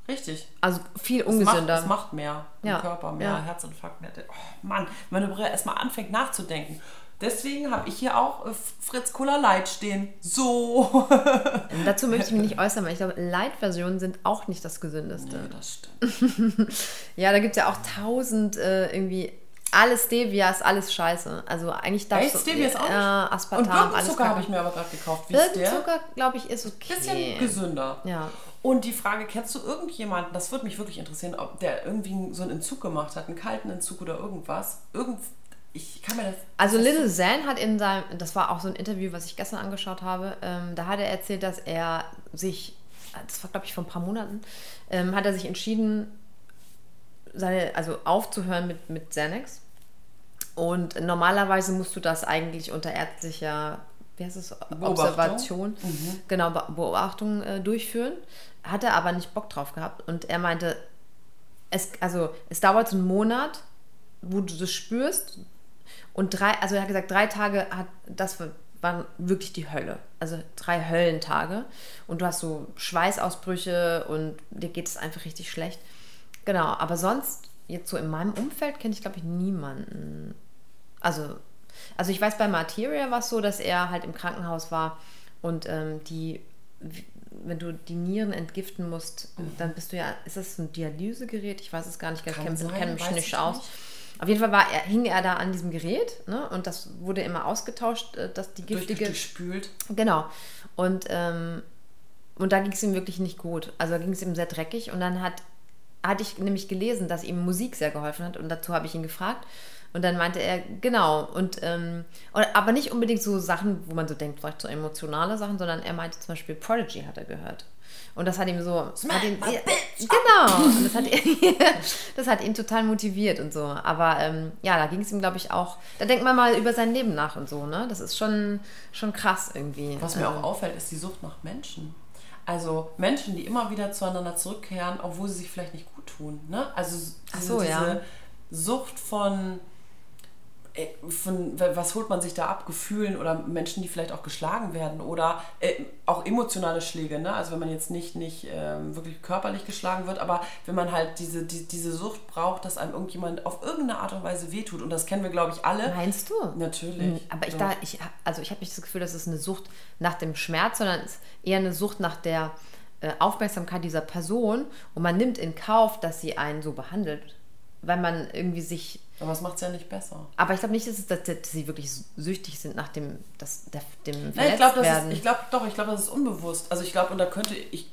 [SPEAKER 2] richtig.
[SPEAKER 1] Also viel
[SPEAKER 2] Es macht,
[SPEAKER 1] ungesünder.
[SPEAKER 2] es macht mehr im
[SPEAKER 1] Ja,
[SPEAKER 2] Körper, mehr
[SPEAKER 1] ja.
[SPEAKER 2] Herzinfarkt, mehr. Oh Mann, wenn Brille erstmal anfängt nachzudenken. Deswegen habe ich hier auch äh, Fritz Cola Light stehen. So.
[SPEAKER 1] Dazu möchte ich mich nicht äußern, weil ich glaube, Light-Versionen sind auch nicht das gesündeste.
[SPEAKER 2] nee, das stimmt.
[SPEAKER 1] Ja, da gibt es ja auch tausend äh, irgendwie. Alles Stevia ist alles scheiße. Also eigentlich darfst
[SPEAKER 2] Echt? Stevia ist auch
[SPEAKER 1] äh,
[SPEAKER 2] nicht-
[SPEAKER 1] Aspartam,
[SPEAKER 2] Und
[SPEAKER 1] alles
[SPEAKER 2] Birkenzucker habe ich mir aber gerade gekauft. Wie?
[SPEAKER 1] Birkenzucker, glaube ich, ist okay.
[SPEAKER 2] Bisschen gesünder.
[SPEAKER 1] Ja.
[SPEAKER 2] Und die Frage, kennst du irgendjemanden, das würde mich wirklich interessieren, ob der irgendwie so einen Entzug gemacht hat, einen kalten Entzug oder irgendwas? Irgend, ich kann mir das...
[SPEAKER 1] Also
[SPEAKER 2] das
[SPEAKER 1] Little Zan hat in seinem, das war auch so ein Interview, was ich gestern angeschaut habe, ähm, da hat er erzählt, dass er sich, das war glaube ich vor ein paar Monaten, ähm, hat er sich entschieden, seine, also aufzuhören mit, mit Xanax. Und normalerweise musst du das eigentlich unter ärztlicher, wie heißt es, Observation, genau, Be- Beobachtung äh, durchführen. Hat er aber nicht Bock drauf gehabt. Und er meinte, es, also es dauert so einen Monat, wo du das spürst. Und drei, also er hat gesagt, drei Tage hat das waren wirklich die Hölle. Also drei Höllentage. Und du hast so Schweißausbrüche und dir geht es einfach richtig schlecht. Genau, aber sonst, jetzt so in meinem Umfeld kenne ich, glaube ich, niemanden. Also, also ich weiß, bei Materia war es so, dass er halt im Krankenhaus war und ähm, die, wenn du die Nieren entgiften musst, dann bist du ja, ist das ein Dialysegerät? Ich weiß es gar nicht, ich kenne mich nicht
[SPEAKER 2] ich
[SPEAKER 1] aus.
[SPEAKER 2] nicht.
[SPEAKER 1] Auf jeden Fall war er, hing er da an diesem Gerät ne? und das wurde immer ausgetauscht, äh, dass die giftige...
[SPEAKER 2] durchgespült.
[SPEAKER 1] Genau. Und, ähm, und da ging es ihm wirklich nicht gut. Also da ging es ihm sehr dreckig. Und dann hat, hatte ich nämlich gelesen, dass ihm Musik sehr geholfen hat. Und dazu habe ich ihn gefragt. Und dann meinte er, genau. Und, ähm, aber nicht unbedingt so Sachen, wo man so denkt, vielleicht so emotionale Sachen, sondern er meinte zum Beispiel Prodigy hat er gehört. Und das hat ihm so. Hat ihn, genau. Und das hat, das hat ihn total motiviert und so. Aber ähm, ja, da ging es ihm, glaube ich, auch. Da denkt man mal über sein Leben nach und so, ne? Das ist schon, schon krass irgendwie.
[SPEAKER 2] Was mir auch auffällt, ist die Sucht nach Menschen. Also Menschen, die immer wieder zueinander zurückkehren, obwohl sie sich vielleicht nicht gut tun. Ne? Also
[SPEAKER 1] so,
[SPEAKER 2] diese
[SPEAKER 1] ja.
[SPEAKER 2] Sucht von, von, was holt man sich da ab? Gefühlen oder Menschen, die vielleicht auch geschlagen werden oder äh, auch emotionale Schläge. Ne? Also wenn man jetzt nicht, nicht ähm, wirklich körperlich geschlagen wird, aber wenn man halt diese, die, diese Sucht braucht, dass einem irgendjemand auf irgendeine Art und Weise wehtut. Und das kennen wir, glaube ich, alle.
[SPEAKER 1] Meinst du?
[SPEAKER 2] Natürlich.
[SPEAKER 1] Aber ich da, ich, also ich habe nicht das Gefühl, dass es eine Sucht nach dem Schmerz, sondern es ist eher eine Sucht nach der äh, Aufmerksamkeit dieser Person und man nimmt in Kauf, dass sie einen so behandelt, weil man irgendwie sich.
[SPEAKER 2] Aber es macht es ja nicht besser.
[SPEAKER 1] Aber ich glaube nicht, dass, es, dass, dass sie wirklich süchtig sind nach dem, das, der, dem
[SPEAKER 2] Nein, ich glaube, ich glaube doch, ich glaube, das ist unbewusst. Also ich glaube, und da könnte ich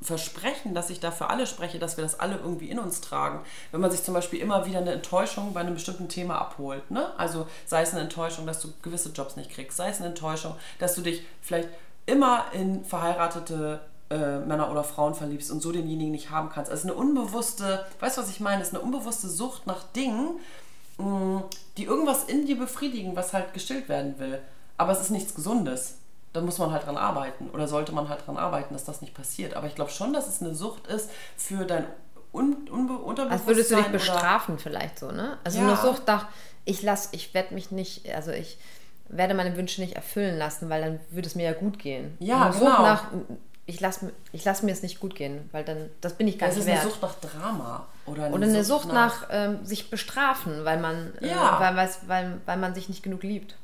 [SPEAKER 2] versprechen, dass ich da für alle spreche, dass wir das alle irgendwie in uns tragen. Wenn man sich zum Beispiel immer wieder eine Enttäuschung bei einem bestimmten Thema abholt. Ne? Also sei es eine Enttäuschung, dass du gewisse Jobs nicht kriegst, sei es eine Enttäuschung, dass du dich vielleicht immer in verheiratete äh, Männer oder Frauen verliebst und so denjenigen nicht haben kannst. Also eine unbewusste, weißt du, was ich meine? Es ist eine unbewusste Sucht nach Dingen, mh, die irgendwas in dir befriedigen, was halt gestillt werden will. Aber es ist nichts Gesundes. Da muss man halt dran arbeiten oder sollte man halt dran arbeiten, dass das nicht passiert. Aber ich glaube schon, dass es eine Sucht ist für dein Un Unbe Unterbewusstsein.
[SPEAKER 1] Als würdest du dich
[SPEAKER 2] oder-
[SPEAKER 1] bestrafen vielleicht so, ne? Also
[SPEAKER 2] Ja.
[SPEAKER 1] eine Sucht nach, ich lass, ich werde mich nicht, also ich werde meine Wünsche nicht erfüllen lassen, weil dann würde es mir ja gut gehen.
[SPEAKER 2] Ja,
[SPEAKER 1] eine Sucht
[SPEAKER 2] genau.
[SPEAKER 1] nach, ich lasse ich lass mir es nicht gut gehen, weil dann, das bin ich gar
[SPEAKER 2] Das
[SPEAKER 1] nicht
[SPEAKER 2] ist eine
[SPEAKER 1] wert.
[SPEAKER 2] Sucht nach Drama. Oder eine,
[SPEAKER 1] Oder eine Sucht nach, ähm, sich bestrafen, weil man,
[SPEAKER 2] Ja.
[SPEAKER 1] äh, weil, weil, weil man sich nicht genug liebt.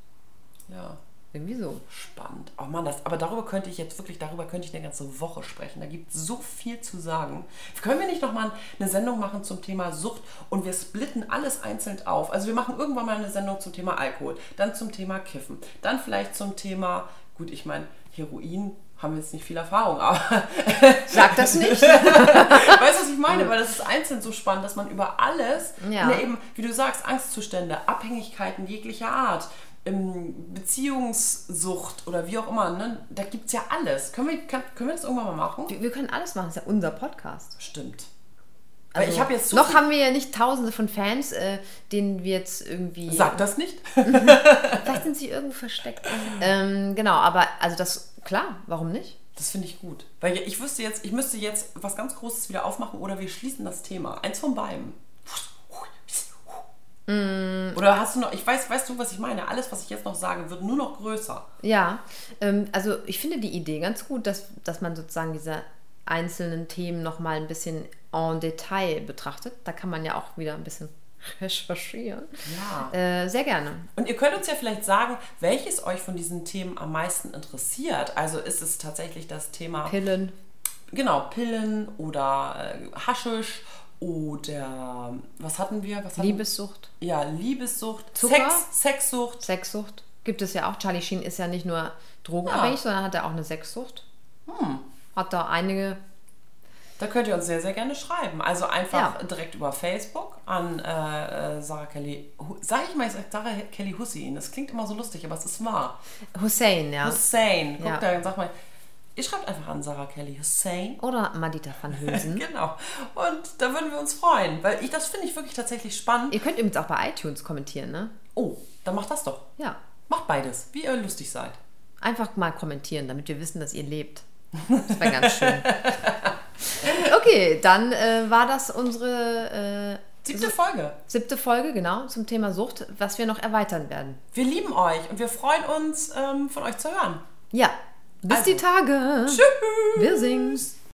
[SPEAKER 2] Ja,
[SPEAKER 1] Irgendwie so.
[SPEAKER 2] spannend. Oh Mann, das, aber darüber könnte ich jetzt wirklich, darüber könnte ich eine ganze Woche sprechen. Da gibt es so viel zu sagen. Können wir nicht nochmal eine Sendung machen zum Thema Sucht und wir splitten alles einzeln auf? Also wir machen irgendwann mal eine Sendung zum Thema Alkohol, dann zum Thema Kiffen, dann vielleicht zum Thema, gut, ich meine, Heroin haben jetzt nicht viel Erfahrung, aber
[SPEAKER 1] Sag das nicht.
[SPEAKER 2] Weißt du, was ich meine? Weil das ist einzeln so spannend, dass man über alles,
[SPEAKER 1] Ja.
[SPEAKER 2] ne, eben, wie du sagst, Angstzustände, Abhängigkeiten jeglicher Art, ähm, Beziehungssucht oder wie auch immer, ne? da gibt es ja alles. Können wir, kann, können wir das irgendwann mal machen?
[SPEAKER 1] wir, wir können alles machen, das ist ja unser Podcast.
[SPEAKER 2] Stimmt.
[SPEAKER 1] Also,
[SPEAKER 2] ich habe jetzt so
[SPEAKER 1] noch haben wir ja nicht tausende von Fans, äh, denen wir jetzt irgendwie.
[SPEAKER 2] Sag das nicht.
[SPEAKER 1] Vielleicht sind sie irgendwo versteckt. ähm, genau, aber also das, klar, warum nicht?
[SPEAKER 2] Das finde ich gut. Weil ich wüsste jetzt, ich müsste jetzt was ganz Großes wieder aufmachen oder wir schließen das Thema. Eins von beiden. Oder hast du noch, ich weiß, weißt du, was ich meine? Alles, was ich jetzt noch sage, wird nur noch größer.
[SPEAKER 1] Ja, ähm, also ich finde die Idee ganz gut, dass, dass man sozusagen diese einzelnen Themen nochmal ein bisschen en Detail betrachtet. Da kann man ja auch wieder ein bisschen recherchieren.
[SPEAKER 2] Ja.
[SPEAKER 1] Äh, sehr gerne.
[SPEAKER 2] Und ihr könnt uns ja vielleicht sagen, welches euch von diesen Themen am meisten interessiert. Also ist es tatsächlich das Thema,
[SPEAKER 1] Pillen.
[SPEAKER 2] genau, Pillen oder äh, Haschisch oder was hatten wir? Was hatten,
[SPEAKER 1] Liebessucht,
[SPEAKER 2] Ja, Liebessucht,
[SPEAKER 1] Zucker?
[SPEAKER 2] Sex, Sexsucht.
[SPEAKER 1] Sexsucht. Gibt es ja auch. Charlie Sheen ist ja nicht nur drogenabhängig, sondern hat ja auch eine Sexsucht.
[SPEAKER 2] Hm.
[SPEAKER 1] Hat da einige.
[SPEAKER 2] Da könnt ihr uns sehr, sehr gerne schreiben. Also einfach
[SPEAKER 1] Ja.
[SPEAKER 2] direkt über Facebook an äh, äh, Sarah Kelly. Sag ich mal, ich sag Sarah Kelly Hussein. Das klingt immer so lustig, aber es ist wahr.
[SPEAKER 1] Hussein, ja.
[SPEAKER 2] Hussein. Guck
[SPEAKER 1] Ja.
[SPEAKER 2] da, sag mal. Ihr schreibt einfach an Sarah Kelly Hussein.
[SPEAKER 1] Oder Madita van Hülsen.
[SPEAKER 2] Genau. Und da würden wir uns freuen, weil ich das finde ich wirklich tatsächlich spannend.
[SPEAKER 1] Ihr könnt übrigens auch bei iTunes kommentieren, ne?
[SPEAKER 2] Oh, dann macht das doch.
[SPEAKER 1] Ja.
[SPEAKER 2] Macht beides, wie ihr lustig seid.
[SPEAKER 1] Einfach mal kommentieren, damit wir wissen, dass ihr lebt. Das wäre ganz schön. Okay, dann äh, war das unsere äh,
[SPEAKER 2] Siebte Folge.
[SPEAKER 1] siebte Folge, genau, zum Thema Sucht, was wir noch erweitern werden.
[SPEAKER 2] Wir lieben euch und wir freuen uns, ähm, von euch zu hören.
[SPEAKER 1] Ja, bis
[SPEAKER 2] Also.
[SPEAKER 1] die Tage.
[SPEAKER 2] Tschüss.
[SPEAKER 1] Wir singen.